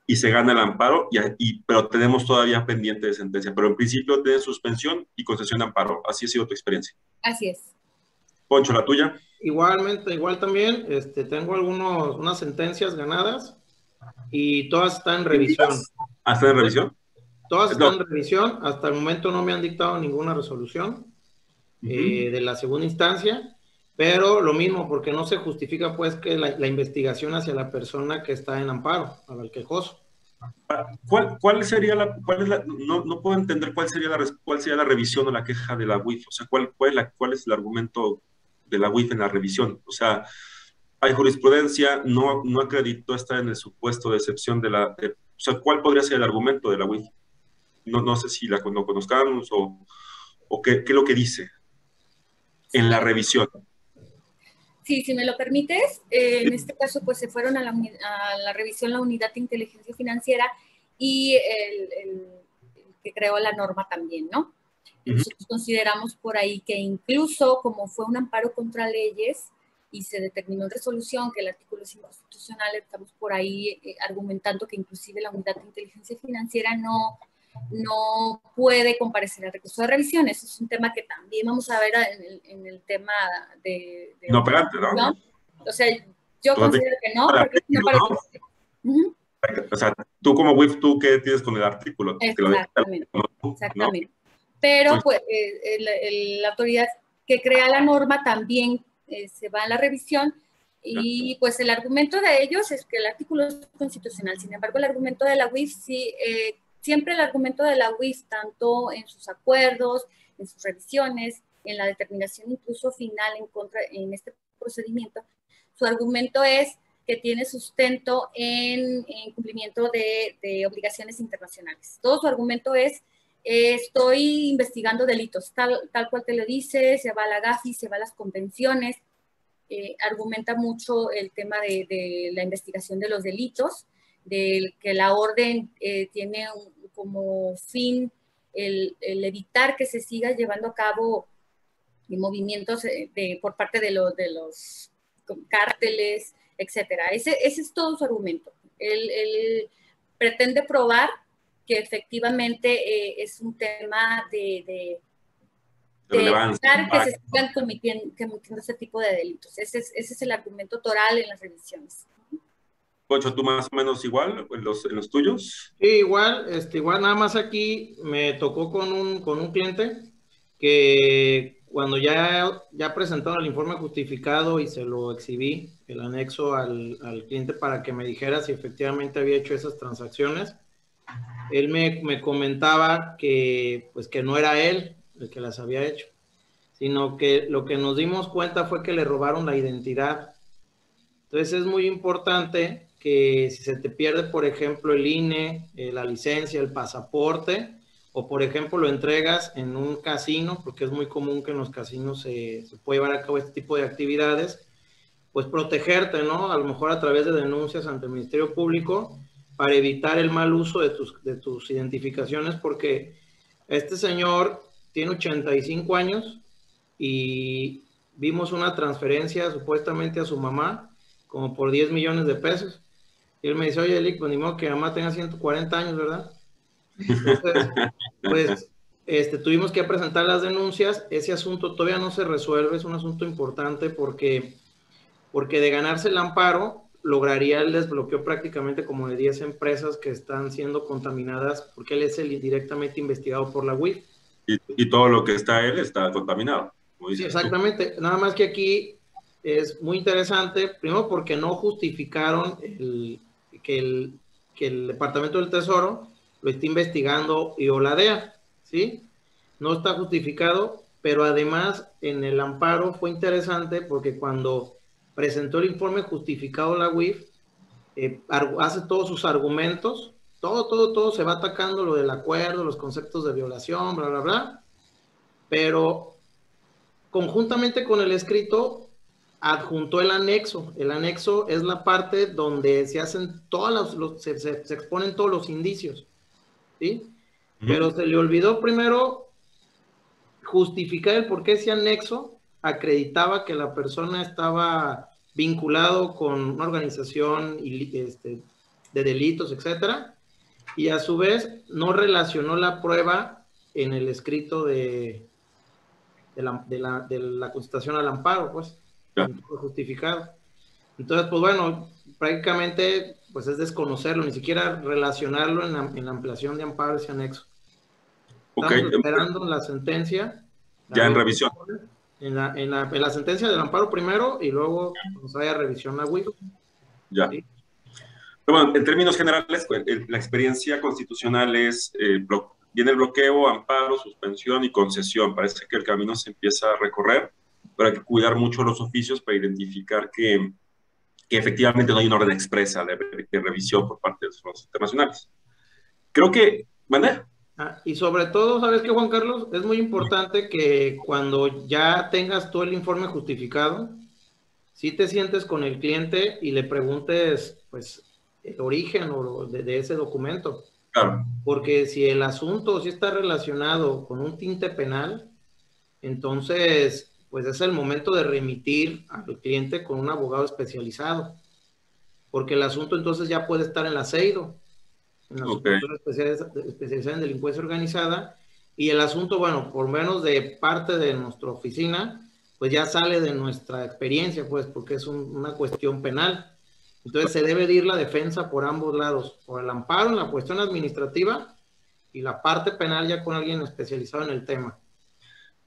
y se gana el amparo, y, pero tenemos todavía pendiente de sentencia. Pero en principio tiene suspensión y concesión de amparo. Así ha sido tu experiencia.
Así es.
Poncho, la tuya.
Igualmente, igual también, este, tengo algunos, unas sentencias ganadas y todas están en revisión.
¿Ah, están en revisión?
Todas están en revisión. Hasta el momento no me han dictado ninguna resolución eh, de la segunda instancia. Pero lo mismo, porque no se justifica pues que la, investigación hacia la persona que está en amparo, al quejoso.
¿Cuál, ¿Cuál, sería la, cuál es la, no, no, puedo entender cuál sería la, cuál sería la revisión o la queja de la UIF? O sea, ¿cuál, cuál, es la, cuál es el argumento de la UIF en la revisión? O sea, hay jurisprudencia, no, no acreditó estar en el supuesto de excepción de la... o sea, ¿cuál podría ser el argumento de la UIF? No, no sé si la no conozcamos o, o qué, qué es lo que dice en la revisión.
Sí, si me lo permites, eh, en este caso pues se fueron a la, a la, revisión la unidad de inteligencia financiera y el, que creó la norma también, ¿no? Nosotros consideramos por ahí que incluso como fue un amparo contra leyes y se determinó en resolución que el artículo es inconstitucional, estamos por ahí eh, argumentando que inclusive la unidad de inteligencia financiera no no puede comparecer al recurso de revisión. Eso es un tema que también vamos a ver en el, tema de,
No operante, ¿no?
O sea, yo considero que no, porque
no. O sea, tú como WIF, ¿tú qué tienes con el artículo?
Exactamente. exactamente. Pero pues, eh, la autoridad que crea la norma también eh, se va a la revisión y pues el argumento de ellos es que el artículo es constitucional. Sin embargo, el argumento de la WIF sí eh, siempre el argumento de la UIS, tanto en sus acuerdos, en sus revisiones, en la determinación incluso final en contra en este procedimiento, su argumento es que tiene sustento en, cumplimiento de, obligaciones internacionales. Todo su argumento es, estoy investigando delitos, tal, tal cual te lo dice, se va a la GAFI, se va a las convenciones, eh, argumenta mucho el tema de, la investigación de los delitos, de que la orden eh, tiene un, como fin el, evitar que se siga llevando a cabo movimientos eh, de, por parte de, de los cárteles, etcétera. Ese, ese, es todo su argumento. Él, pretende probar que efectivamente eh, es un tema de, de, evitar que se sigan cometiendo, cometiendo, ese tipo de delitos. Ese es, ese es el argumento toral en las revisiones.
Poncho, ¿tú más o menos igual en los, en los tuyos?
Sí, igual, este, igual nada más aquí me tocó con un, con un cliente que cuando ya, ya presentaron el informe justificado y se lo exhibí, el anexo al, al cliente para que me dijera si efectivamente había hecho esas transacciones, él me, me, comentaba que, pues, que no era él el que las había hecho, sino que lo que nos dimos cuenta fue que le robaron la identidad. Entonces es muy importante que si se te pierde, por ejemplo, el INE, eh, la licencia, el pasaporte, o por ejemplo lo entregas en un casino, porque es muy común que en los casinos se, se puede llevar a cabo este tipo de actividades, pues protegerte, ¿no? A lo mejor a través de denuncias ante el Ministerio Público para evitar el mal uso de tus, de tus identificaciones, porque Este señor tiene 85 años y vimos una transferencia supuestamente a su mamá como por 10 millones de pesos. Y él me dice, oye, Elic, pues ni modo que mamá tenga 140 años, ¿verdad? Entonces, pues este, tuvimos que presentar las denuncias. Ese asunto todavía no se resuelve, es un asunto importante porque, porque de ganarse el amparo lograría el desbloqueo prácticamente como de 10 empresas que están siendo contaminadas porque él es el directamente investigado por la UIF.
Y, todo lo que está él está contaminado.
Sí, exactamente. Nada más que aquí es muy interesante, primero porque no justificaron el, que, el, que el Departamento del Tesoro lo esté investigando y o la DEA. ¿sí? No está justificado, pero además en el amparo fue interesante porque cuando presentó el informe justificado la UIF, eh, hace todos sus argumentos, todo, todo, todo se va atacando lo del acuerdo, los conceptos de violación, bla, bla, bla, pero conjuntamente con el escrito adjuntó el anexo. El anexo es la parte donde se hacen todas los, se, se, exponen todos los indicios, ¿sí? Pero se le olvidó primero justificar el por qué ese anexo acreditaba que la persona estaba vinculado con una organización este, de delitos, etcétera, y a su vez no relacionó la prueba en el escrito de, de, la, de, la, de la constitución al amparo, pues, justificado. Entonces, pues bueno, prácticamente pues es desconocerlo, ni siquiera relacionarlo en la, en la ampliación de amparo ese anexo. Estamos esperando la sentencia.
Ya en revisión.
En la, en, la, en la, sentencia del amparo primero y luego nos vaya revisión la WIF.
Ya. Pero bueno, en términos generales, pues, la experiencia constitucional es, eh, viene el bloqueo, amparo, suspensión y concesión. Parece que el camino se empieza a recorrer, pero hay que cuidar mucho los oficios para identificar que, que efectivamente no hay una orden expresa de, de, revisión por parte de los fondos internacionales. Creo que, ¿vale?
Ah, y sobre todo, ¿sabes qué, Juan Carlos? Es muy importante que cuando ya tengas todo el informe justificado, si te sientes con el cliente y le preguntes, pues, el origen o de, ese documento.
Claro.
Porque si el asunto sí está relacionado con un tinte penal, entonces, pues es el momento de remitir al cliente con un abogado especializado. Porque el asunto entonces ya puede estar en la CEIDO en la especializada en delincuencia organizada. Y el asunto, bueno, por menos de parte de nuestra oficina, pues ya sale de nuestra experiencia, pues, porque es una cuestión penal. Entonces se debe ir la defensa por ambos lados, por el amparo en la cuestión administrativa y la parte penal ya con alguien especializado en el tema.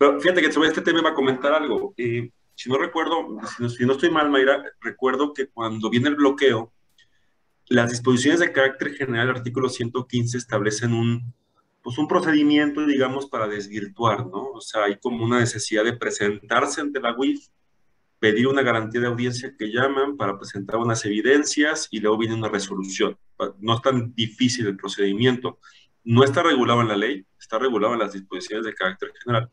Pero fíjate que sobre este tema va a comentar algo. Si no recuerdo, si no, si no, estoy mal, Mayra, recuerdo que cuando viene el bloqueo, las disposiciones de carácter general del artículo 115 establecen un, pues un procedimiento, digamos, para desvirtuar, ¿no? O sea, hay como una necesidad de presentarse ante la UIF, pedir una garantía de audiencia que llaman para presentar unas evidencias y luego viene una resolución. No es tan difícil el procedimiento. No está regulado en la ley, está regulado en las disposiciones de carácter general.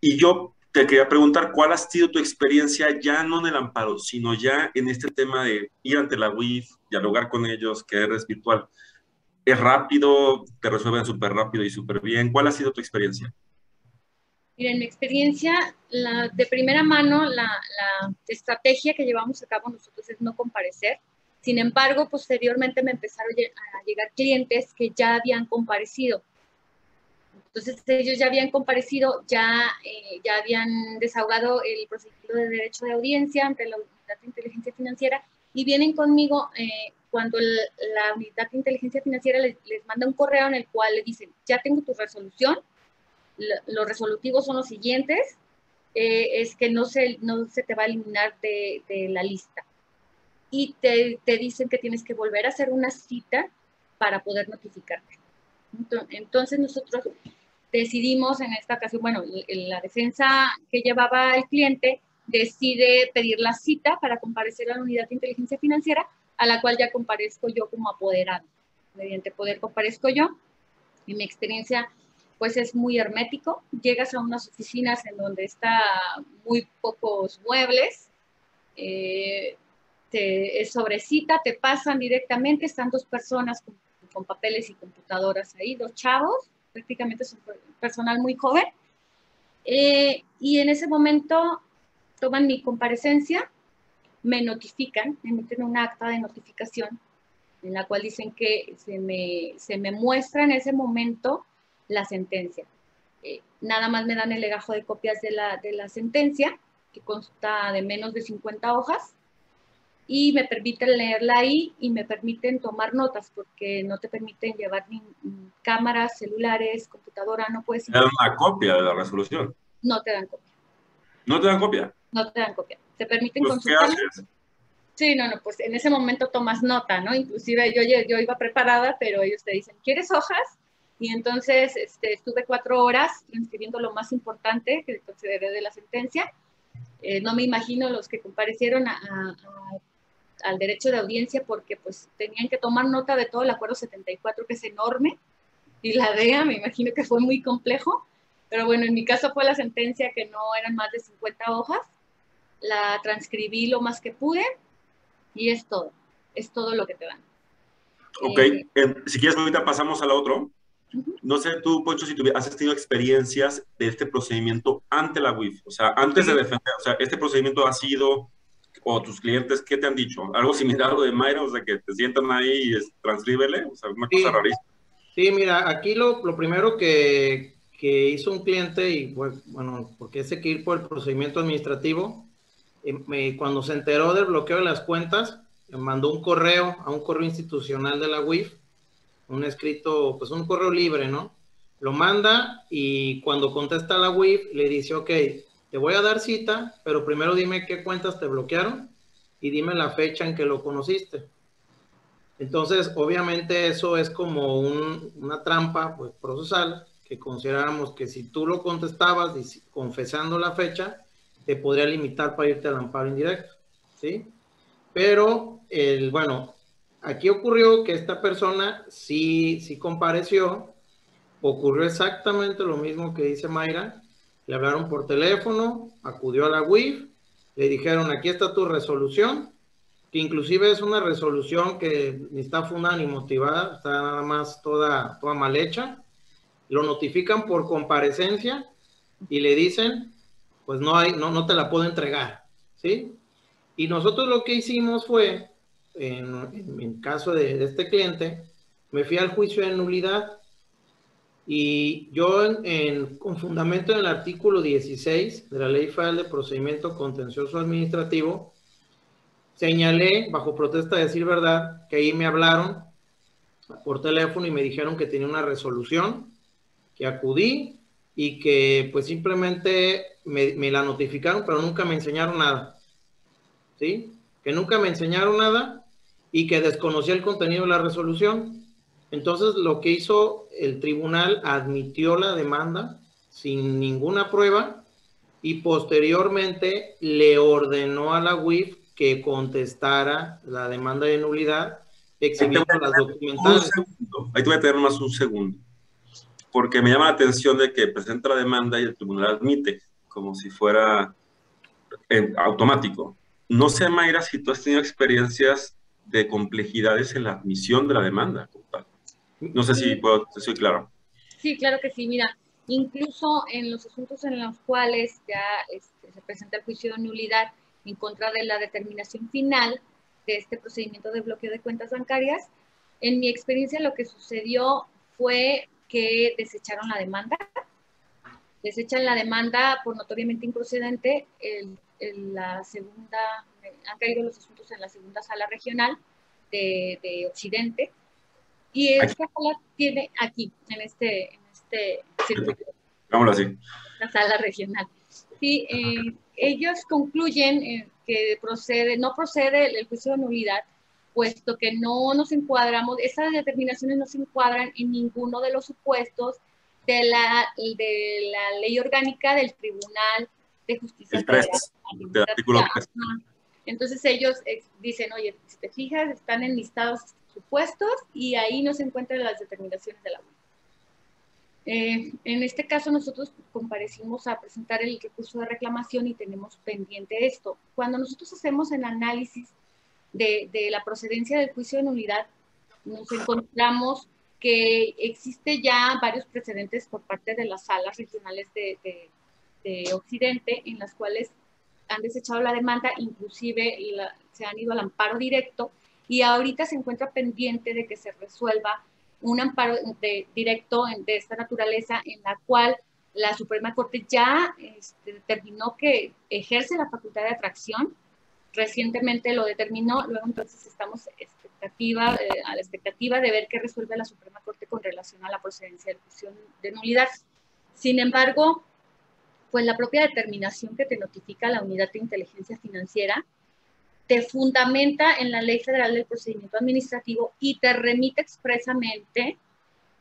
Y yo te quería preguntar cuál ha sido tu experiencia ya no en el amparo, sino ya en este tema de ir ante la UIF, dialogar con ellos, que eres virtual. ¿Es rápido? ¿Te resuelven súper rápido y súper bien? ¿Cuál ha sido tu experiencia?
Mira, en mi experiencia, la, de primera mano, la, la estrategia que llevamos a cabo nosotros es no comparecer. Sin embargo, posteriormente me empezaron a llegar clientes que ya habían comparecido entonces ellos ya habían comparecido, ya, eh, ya habían desahogado el procedimiento de derecho de audiencia ante la Unidad de Inteligencia Financiera y vienen conmigo eh, cuando la Unidad de Inteligencia Financiera les, manda un correo en el cual le dicen, ya tengo tu resolución, los resolutivos son los siguientes, eh, es que no se, no se te va a eliminar de, de la lista. Y te, te dicen que tienes que volver a hacer una cita para poder notificarte. Entonces nosotros decidimos en esta ocasión, bueno, la defensa que llevaba el cliente decide pedir la cita para comparecer a la unidad de inteligencia financiera, a la cual ya comparezco yo como apoderado. Mediante poder comparezco yo. Y mi experiencia, pues es muy hermético. Llegas a unas oficinas en donde está muy pocos muebles, eh, te, es te pasan directamente, están dos personas con, con papeles y computadoras ahí, dos chavos, prácticamente es personal muy joven. Eh, y en ese momento toman mi comparecencia, me notifican, me emiten un acta de notificación en la cual dicen que se me, se me muestra en ese momento la sentencia. Eh, nada más me dan el legajo de copias de la, de la sentencia, que consta de menos de 50 hojas, y me permiten leerla ahí y me permiten tomar notas, porque no te permiten llevar ni, cámaras, celulares, computadora, no puedes...
¿Te dan una copia de la resolución?
No te dan copia.
¿No te dan copia?
No te dan copia. Te permiten pues, consultar.
¿Qué haces?
Sí, no, no, pues en ese momento tomas nota, ¿no? Inclusive yo, yo iba preparada, pero ellos te dicen, ¿quieres hojas? Y entonces este, estuve cuatro horas transcribiendo lo más importante que consideré de la sentencia. Eh, no me imagino los que comparecieron al derecho de audiencia porque pues tenían que tomar nota de todo el acuerdo 74 que es enorme y la DEA me imagino que fue muy complejo, pero bueno, en mi caso fue la sentencia que no eran más de 50 hojas, la transcribí lo más que pude y es todo, es todo lo que te dan.
Ok, eh, si quieres ahorita pasamos a la otro. No sé tú, Poncho, si tú has tenido experiencias de este procedimiento ante la WIF, o sea, antes de defender, o sea, este procedimiento ha sido, o tus clientes, ¿qué te han dicho? ¿Algo similar a lo de Mayra? O sea, que te sientan ahí y es, transcríbele, o sea, una cosa rarísima.
Sí, mira, aquí lo, lo primero que, que, hizo un cliente, y bueno, porque ese que ir por el procedimiento administrativo, eh, cuando se enteró del bloqueo de las cuentas, me mandó un correo a un correo institucional de la WIF un escrito, pues un correo libre, ¿no? Lo manda y cuando contesta la WIF le dice, ok, te voy a dar cita, pero primero dime qué cuentas te bloquearon y dime la fecha en que lo conociste. Entonces, obviamente eso es como una trampa pues, procesal que consideramos que si tú lo contestabas confesando la fecha, te podría limitar para irte al amparo indirecto, ¿sí? Pero, el, bueno, aquí ocurrió que esta persona sí, sí compareció, ocurrió exactamente lo mismo que dice Mayra, le hablaron por teléfono, acudió a la WIF, le dijeron, aquí está tu resolución, que inclusive es una resolución que ni está fundada ni motivada, está nada más toda, toda mal hecha, lo notifican por comparecencia y le dicen, pues no hay, no, no te la puedo entregar, ¿sí? Y nosotros lo que hicimos fue en, en caso de, este cliente, me fui al juicio de nulidad y yo, en, con fundamento en el artículo 16 de la Ley Federal de Procedimiento Contencioso Administrativo, señalé, bajo protesta de decir verdad, que ahí me hablaron por teléfono y me dijeron que tenía una resolución, que acudí y que pues simplemente me, me la notificaron, pero nunca me enseñaron nada. ¿Sí? Que nunca me enseñaron nada y que desconocía el contenido de la resolución. Entonces, lo que hizo el tribunal admitió la demanda sin ninguna prueba y posteriormente le ordenó a la UIF que contestara la demanda de nulidad exhibiendo las documentales.
Ahí te voy a tener más un segundo, porque me llama la atención de que presenta la demanda y el tribunal admite, como si fuera eh, automático. No sé, Mayra, si tú has tenido experiencias de complejidades en la admisión de la demanda. No sé si puedo, soy claro.
Sí, claro que sí. Mira, incluso en los asuntos en los cuales ya este, se presenta el juicio de nulidad en contra de la determinación final de este procedimiento de bloqueo de cuentas bancarias, en mi experiencia lo que sucedió fue que desecharon la demanda, desechan la demanda por notoriamente improcedente, el, la segunda, han caído los asuntos en la segunda sala regional de, Occidente. Y esta sala tiene aquí, en este, en este circuito.
así.
La sala regional. Sí, eh, ellos concluyen eh, que procede, no procede el juicio de nulidad, puesto que no nos encuadramos, esas determinaciones no se encuadran en ninguno de los supuestos de la, de la ley orgánica del Tribunal de Justicia entonces ellos eh, dicen, oye, si te fijas, están enlistados supuestos y ahí no se encuentran las determinaciones de la eh, en este caso nosotros comparecimos a presentar el recurso de reclamación y tenemos pendiente esto. Cuando nosotros hacemos el análisis de, de la procedencia del juicio de nulidad, nos encontramos que existe ya varios precedentes por parte de las salas regionales de, de, Occidente en las cuales han desechado la demanda, inclusive se han ido al amparo directo y ahorita se encuentra pendiente de que se resuelva un amparo de, directo de esta naturaleza en la cual la Suprema Corte ya este, determinó que ejerce la facultad de atracción, recientemente lo determinó, luego entonces estamos expectativa, eh, a la expectativa de ver qué resuelve la Suprema Corte con relación a la procedencia de fusión de nulidad. Sin embargo, pues la propia determinación que te notifica la unidad de inteligencia financiera te fundamenta en la Ley Federal del Procedimiento Administrativo y te remite expresamente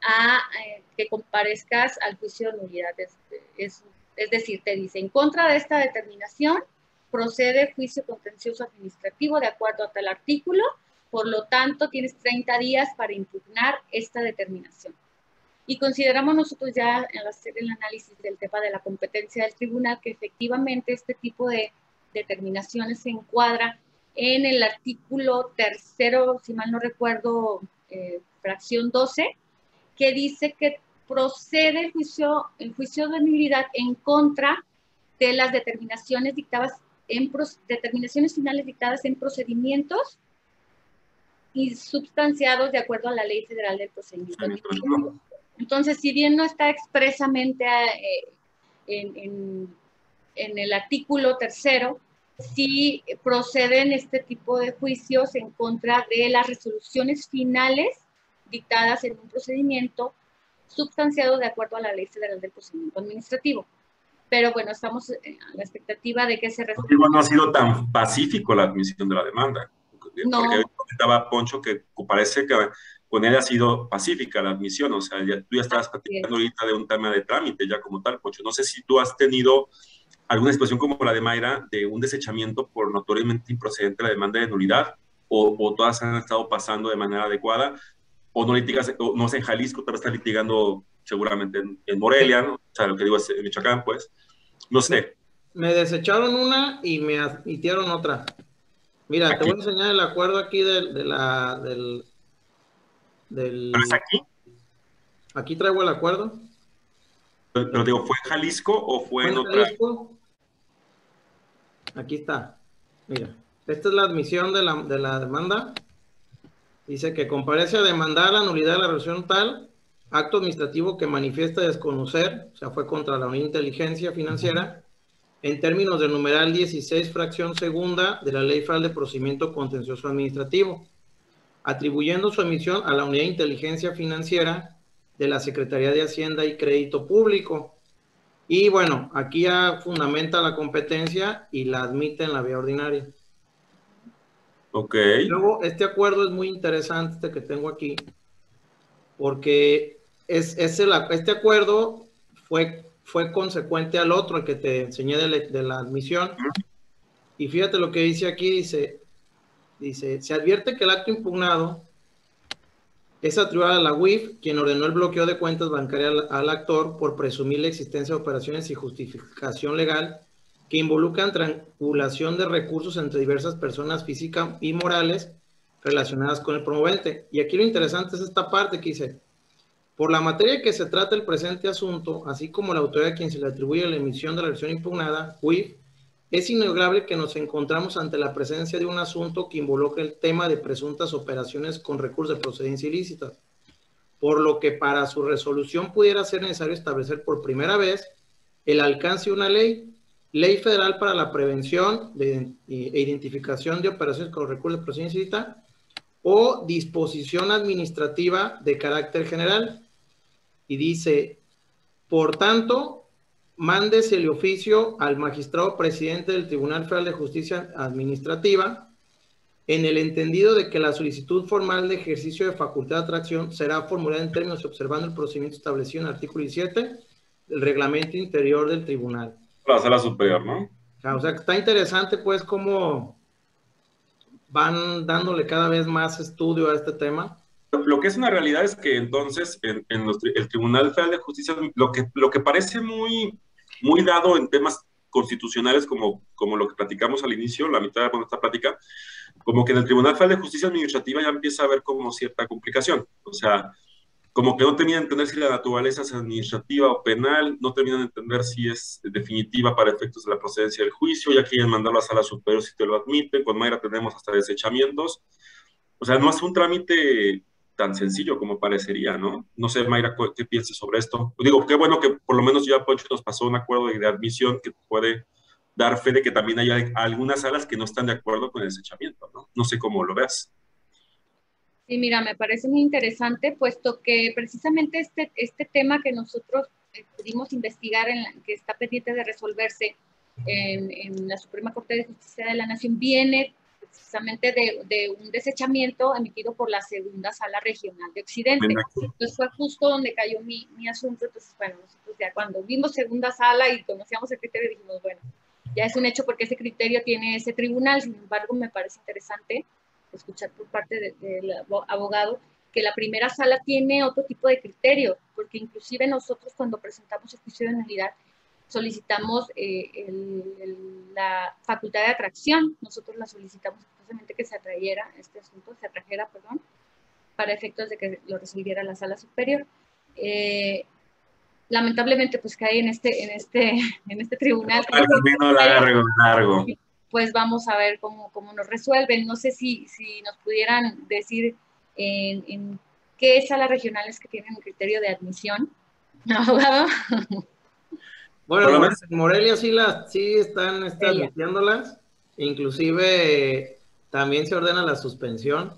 a eh, que comparezcas al juicio de nulidad. Es, es, decir, te dice, en contra de esta determinación, procede juicio contencioso administrativo de acuerdo a tal artículo, por lo tanto, tienes 30 días para impugnar esta determinación. Y consideramos nosotros ya al hacer el análisis del tema de la competencia del tribunal que efectivamente este tipo de determinaciones se encuadra en el artículo tercero, si mal no recuerdo, eh, fracción 12, que dice que procede el juicio, el juicio de nulidad en contra de las determinaciones dictadas en determinaciones finales dictadas en procedimientos y substanciados de acuerdo a la Ley Federal del Procedimiento Entonces, si bien no está expresamente eh, en, en, el artículo tercero, sí proceden este tipo de juicios en contra de las resoluciones finales dictadas en un procedimiento substanciado de acuerdo a la Ley Federal del Procedimiento Administrativo. Pero bueno, estamos a la expectativa de que se
resuelva. No ha sido tan pacífico la admisión de la demanda. No. Porque comentaba Poncho que parece que con él ha sido pacífica la admisión, o sea, tú ya estabas platicando ahorita de un tema de trámite ya como tal, Poncho. No sé si tú has tenido alguna situación como la de Mayra de un desechamiento por notoriamente improcedente la demanda de nulidad o, todas han estado pasando de manera adecuada o no litigas, no sé, en Jalisco, tal vez estás litigando seguramente en, Morelia, ¿no? o sea, lo que digo es en Michoacán, pues, no sé.
Me desecharon una y me admitieron otra. Mira, te voy a enseñar el acuerdo aquí de, de la, del, del...
¿Pero es aquí?
Aquí traigo el acuerdo.
Pero, digo, ¿fue en Jalisco o fue, en, otra? Jalisco?
Aquí está. Mira, esta es la admisión de la, de la demanda. Dice que comparece a demandar la nulidad de la resolución tal, acto administrativo que manifiesta desconocer, o sea, fue contra la unidad de inteligencia financiera, en términos del numeral 16, fracción segunda de la Ley Federal de Procedimiento Contencioso Administrativo, atribuyendo su emisión a la Unidad de Inteligencia Financiera de la Secretaría de Hacienda y Crédito Público. Y bueno, aquí ya fundamenta la competencia y la admite en la vía ordinaria.
Ok.
Luego, este acuerdo es muy interesante, este que tengo aquí, porque es, es este acuerdo fue fue consecuente al otro, el que te enseñé de, la admisión. Y fíjate lo que dice aquí, dice, dice, se advierte que el acto impugnado es atribuido a la UIF, quien ordenó el bloqueo de cuentas bancarias al, actor por presumir la existencia de operaciones y justificación legal que involucran triangulación de recursos entre diversas personas físicas y morales relacionadas con el promovente. Y aquí lo interesante es esta parte que dice, por la materia que se trata el presente asunto, así como la autoridad a quien se le atribuye la emisión de la versión impugnada, UIF, es innegable que nos encontramos ante la presencia de un asunto que involucra el tema de presuntas operaciones con recursos de procedencia ilícita, por lo que para su resolución pudiera ser necesario establecer por primera vez el alcance de una ley, ley federal para la prevención e identificación de operaciones con recursos de procedencia ilícita o disposición administrativa de carácter general, y dice, por tanto, mándese el oficio al magistrado presidente del Tribunal Federal de Justicia Administrativa en el entendido de que la solicitud formal de ejercicio de facultad de atracción será formulada en términos observando el procedimiento establecido en el artículo 17 del reglamento interior del tribunal.
La sala superior, ¿no?
O sea, está interesante pues cómo van dándole cada vez más estudio a este tema.
Lo que es una realidad es que entonces en, el Tribunal Federal de Justicia, lo que, lo que parece muy, muy dado en temas constitucionales, como, como lo que platicamos al inicio, la mitad de nuestra plática, como que en el Tribunal Federal de Justicia Administrativa ya empieza a haber como cierta complicación. O sea, como que no terminan de entender si la naturaleza es administrativa o penal, no terminan de entender si es definitiva para efectos de la procedencia del juicio, ya quieren mandarlo a la sala superior si te lo admiten, con Mayra tenemos hasta desechamientos, o sea, no es un trámite tan sencillo como parecería, ¿no? No sé, Mayra, ¿qué piensas sobre esto? Digo, qué bueno que por lo menos ya Poncho nos pasó un acuerdo de admisión que puede dar fe de que también hay algunas salas que no están de acuerdo con el desechamiento, ¿no? No sé cómo lo veas.
Sí, mira, me parece muy interesante, puesto que precisamente este, este tema que nosotros eh, pudimos investigar, en que está pendiente de resolverse en, en, la Suprema Corte de Justicia de la Nación, viene precisamente de, de, un desechamiento emitido por la segunda sala regional de Occidente. Entonces fue justo donde cayó mi, mi asunto. Entonces, bueno, nosotros ya cuando vimos segunda sala y conocíamos el criterio, dijimos, bueno, ya es un hecho porque ese criterio tiene ese tribunal. Sin embargo, me parece interesante escuchar por parte del abogado que la primera sala tiene otro tipo de criterio, porque inclusive nosotros cuando presentamos el juicio de nulidad solicitamos eh, la facultad de atracción, nosotros la solicitamos precisamente que se atrayera este asunto, se atrajera, perdón, para efectos de que lo resolviera la sala superior. Eh, lamentablemente pues cae en este, en este, en este tribunal.
largo, largo
pues vamos a ver cómo, cómo nos resuelven. No sé si, si nos pudieran decir en, en qué salas regionales que tienen un criterio de admisión, abogado.
Bueno, en Morelia sí, las, sí están, están admitiéndolas, inclusive también se ordena la suspensión.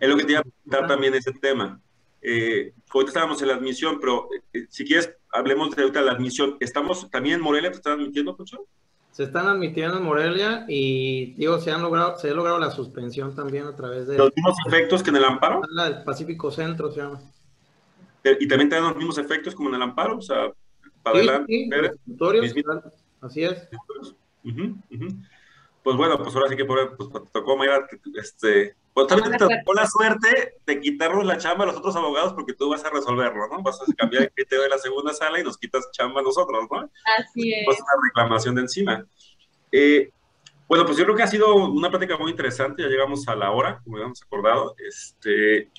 Es lo que te iba a preguntar también ese tema. Eh, hoy estábamos en la admisión, pero eh, si quieres, hablemos de la admisión. ¿Estamos también en Morelia? ¿Te están admitiendo, Pocho?
se están admitiendo en Morelia y digo, se han logrado, se ha logrado la suspensión también a través de
los mismos efectos que en el amparo.
La del Pacífico Centro se llama.
Y también tienen los mismos efectos como en el amparo, o sea, para adelante.
Sí, así es.
Pues bueno, pues ahora sí que por, pues, tocó Mayra, este, pues también te tocó la suerte de quitarnos la chamba a los otros abogados porque tú vas a resolverlo, ¿no? Vas a cambiar el criterio de la segunda sala y nos quitas chamba a nosotros, ¿no?
Así es.
Pues una reclamación de encima. Eh, bueno, pues yo creo que ha sido una plática muy interesante, ya llegamos a la hora, como habíamos acordado, este,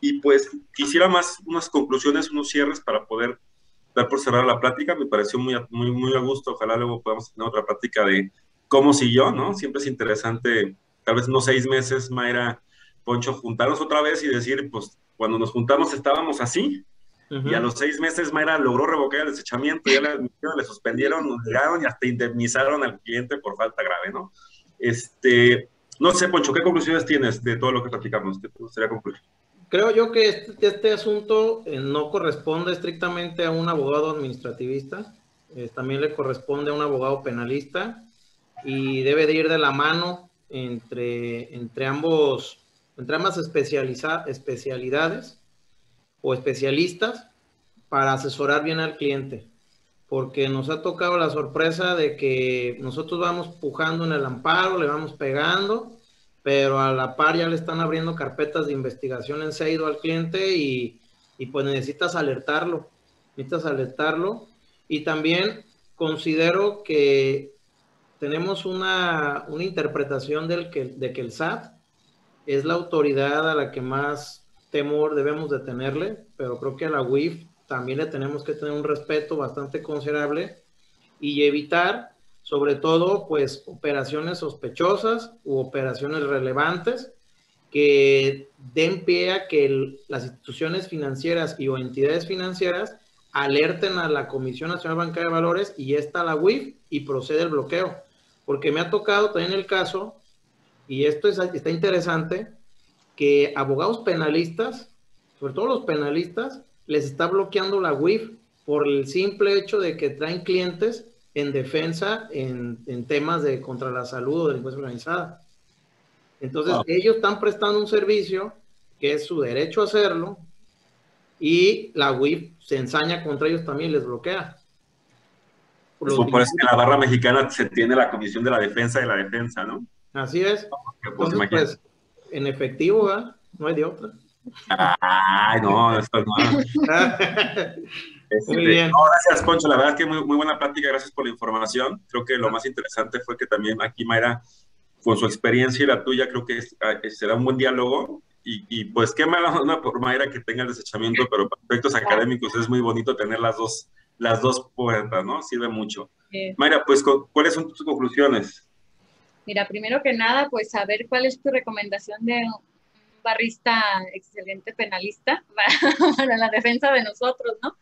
y pues quisiera más unas conclusiones, unos cierres para poder dar por cerrar la plática, me pareció muy, muy, muy a gusto, ojalá luego podamos tener otra plática de cómo siguió, ¿no? Siempre es interesante, tal vez unos seis meses, Mayra, Poncho, juntarnos otra vez y decir, pues cuando nos juntamos estábamos así, y a los seis meses Mayra logró revocar el desechamiento, ya le, le suspendieron, llegaron y hasta indemnizaron al cliente por falta grave, ¿no? Este, no sé, Poncho, ¿qué conclusiones tienes de todo lo que platicamos? ¿Qué te gustaría concluir?
Creo yo que este, este asunto eh, no corresponde estrictamente a un abogado administrativista, eh, también le corresponde a un abogado penalista y debe de ir de la mano entre, entre ambos entre ambas especialidades o especialistas para asesorar bien al cliente, porque nos ha tocado la sorpresa de que nosotros vamos pujando en el amparo, le vamos pegando, pero a la par ya le están abriendo carpetas de investigación en Seido al cliente y, y pues necesitas alertarlo, necesitas alertarlo. Y también considero que tenemos una, una interpretación del que, de que el SAT es la autoridad a la que más temor debemos de tenerle, pero creo que a la UIF también le tenemos que tener un respeto bastante considerable y evitar, sobre todo, pues operaciones sospechosas u operaciones relevantes que den pie a que las instituciones financieras y o entidades financieras alerten a la Comisión Nacional Bancaria de Valores y está la UIF y procede el bloqueo. Porque me ha tocado también el caso y esto es, está interesante, que abogados penalistas, sobre todo los penalistas, les está bloqueando la WIF por el simple hecho de que traen clientes en defensa en, en temas de contra la salud o delincuencia organizada. Entonces, ellos están prestando un servicio que es su derecho a hacerlo y la WIF se ensaña contra ellos también y les bloquea.
Por Supongo que la barra mexicana se tiene la Comisión de la Defensa de la Defensa, ¿no?
Así es. Pues, Entonces, pues, en efectivo, No hay de otra.
Ay, no, esto no. Este, muy bien. gracias, Poncho. La verdad es que muy, muy buena plática. Gracias por la información. Creo que lo más interesante fue que también aquí Mayra, con su experiencia y la tuya, creo que ah, será un buen diálogo y, pues qué mala onda por Mayra que tenga el desechamiento, pero para efectos académicos es muy bonito tener las dos, las dos puertas, ¿no? Sirve mucho. Mayra, pues, ¿cuáles son tus conclusiones?
Mira, primero que nada, pues saber cuál es tu recomendación de barrista excelente penalista para, la defensa de nosotros, ¿no?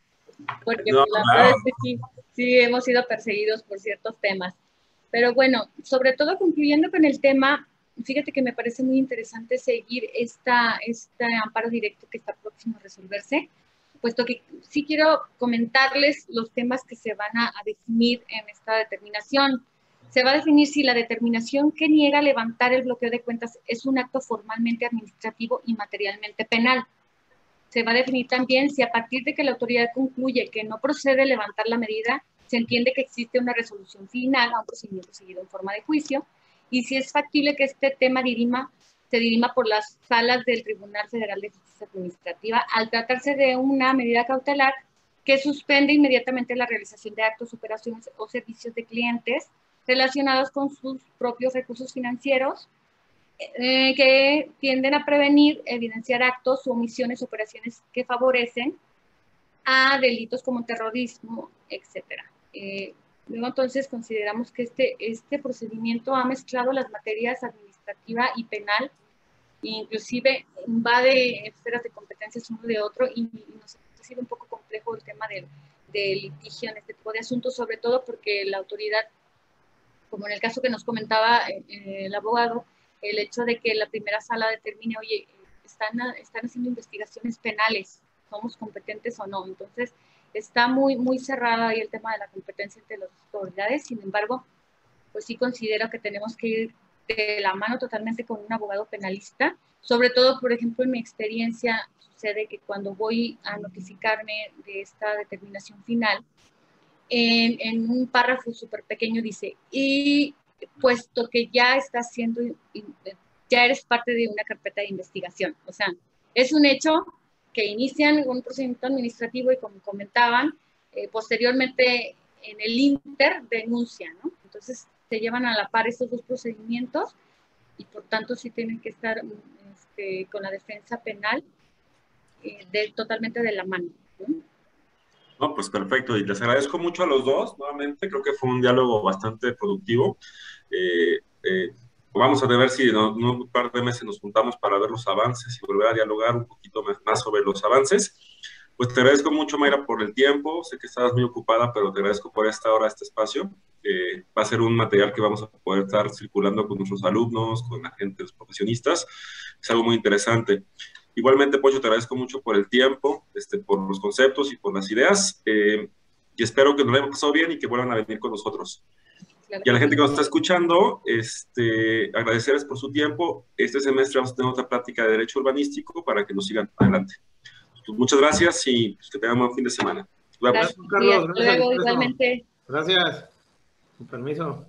Porque la verdad es que sí, sí hemos sido perseguidos por ciertos temas. Pero bueno, sobre todo concluyendo con el tema, fíjate que me parece muy interesante seguir esta, este amparo directo que está próximo a resolverse, puesto que sí quiero comentarles los temas que se van a, definir en esta determinación. Se va a definir si la determinación que niega levantar el bloqueo de cuentas es un acto formalmente administrativo y materialmente penal. Se va a definir también si a partir de que la autoridad concluye que no procede levantar la medida, se entiende que existe una resolución final a un procedimiento seguido en forma de juicio y si es factible que este tema dirima, se dirima por las salas del Tribunal Federal de Justicia Administrativa al tratarse de una medida cautelar que suspende inmediatamente la realización de actos, operaciones o servicios de clientes relacionados con sus propios recursos financieros eh, que tienden a prevenir, evidenciar actos omisiones, operaciones que favorecen a delitos como terrorismo, etc. Luego entonces consideramos que este, este procedimiento ha mezclado las materias administrativa y penal inclusive invade esferas de competencias uno de otro y, nos ha sido un poco complejo el tema del, litigio en este tipo de asuntos, sobre todo porque la autoridad, como en el caso que nos comentaba eh, el abogado, el hecho de que la primera sala determine, oye, están, están haciendo investigaciones penales, somos competentes o no. Entonces, está muy, muy cerrada ahí el tema de la competencia entre las autoridades, sin embargo, pues sí considero que tenemos que ir de la mano totalmente con un abogado penalista, sobre todo, por ejemplo, en mi experiencia sucede que cuando voy a notificarme de esta determinación final, en, un párrafo súper pequeño dice, y puesto que ya estás siendo, ya eres parte de una carpeta de investigación, o sea, es un hecho que inician un procedimiento administrativo y como comentaban, eh, posteriormente en el Inter denuncian, ¿no? Entonces se llevan a la par estos dos procedimientos y por tanto sí tienen que estar este, con la defensa penal eh, de, totalmente de la mano. ¿no?
¿No? pues perfecto. Y les agradezco mucho a los dos. Nuevamente, creo que fue un diálogo bastante productivo. Eh, vamos a ver si en un par de meses nos juntamos para ver los avances y volver a dialogar un poquito más sobre los avances. Pues te agradezco mucho, Mayra, por el tiempo. Sé que estabas muy ocupada, pero te agradezco por esta hora, este espacio. Eh, va a ser un material que vamos a poder estar circulando con nuestros alumnos, con la gente, los profesionistas. Es algo muy interesante. Igualmente, Pocho, te agradezco mucho por el tiempo, este, por los conceptos y por las ideas. Eh, y espero que nos lo hayan pasado bien y que vuelvan a venir con nosotros. Y a la gente que nos está escuchando, este, agradecerles por su tiempo. Este semestre vamos a tener otra práctica de Derecho Urbanístico para que nos sigan adelante. Pues muchas gracias y pues, que tengan un buen fin de semana.
Gracias, Carlos. Gracias. igualmente. Gracias. Con permiso.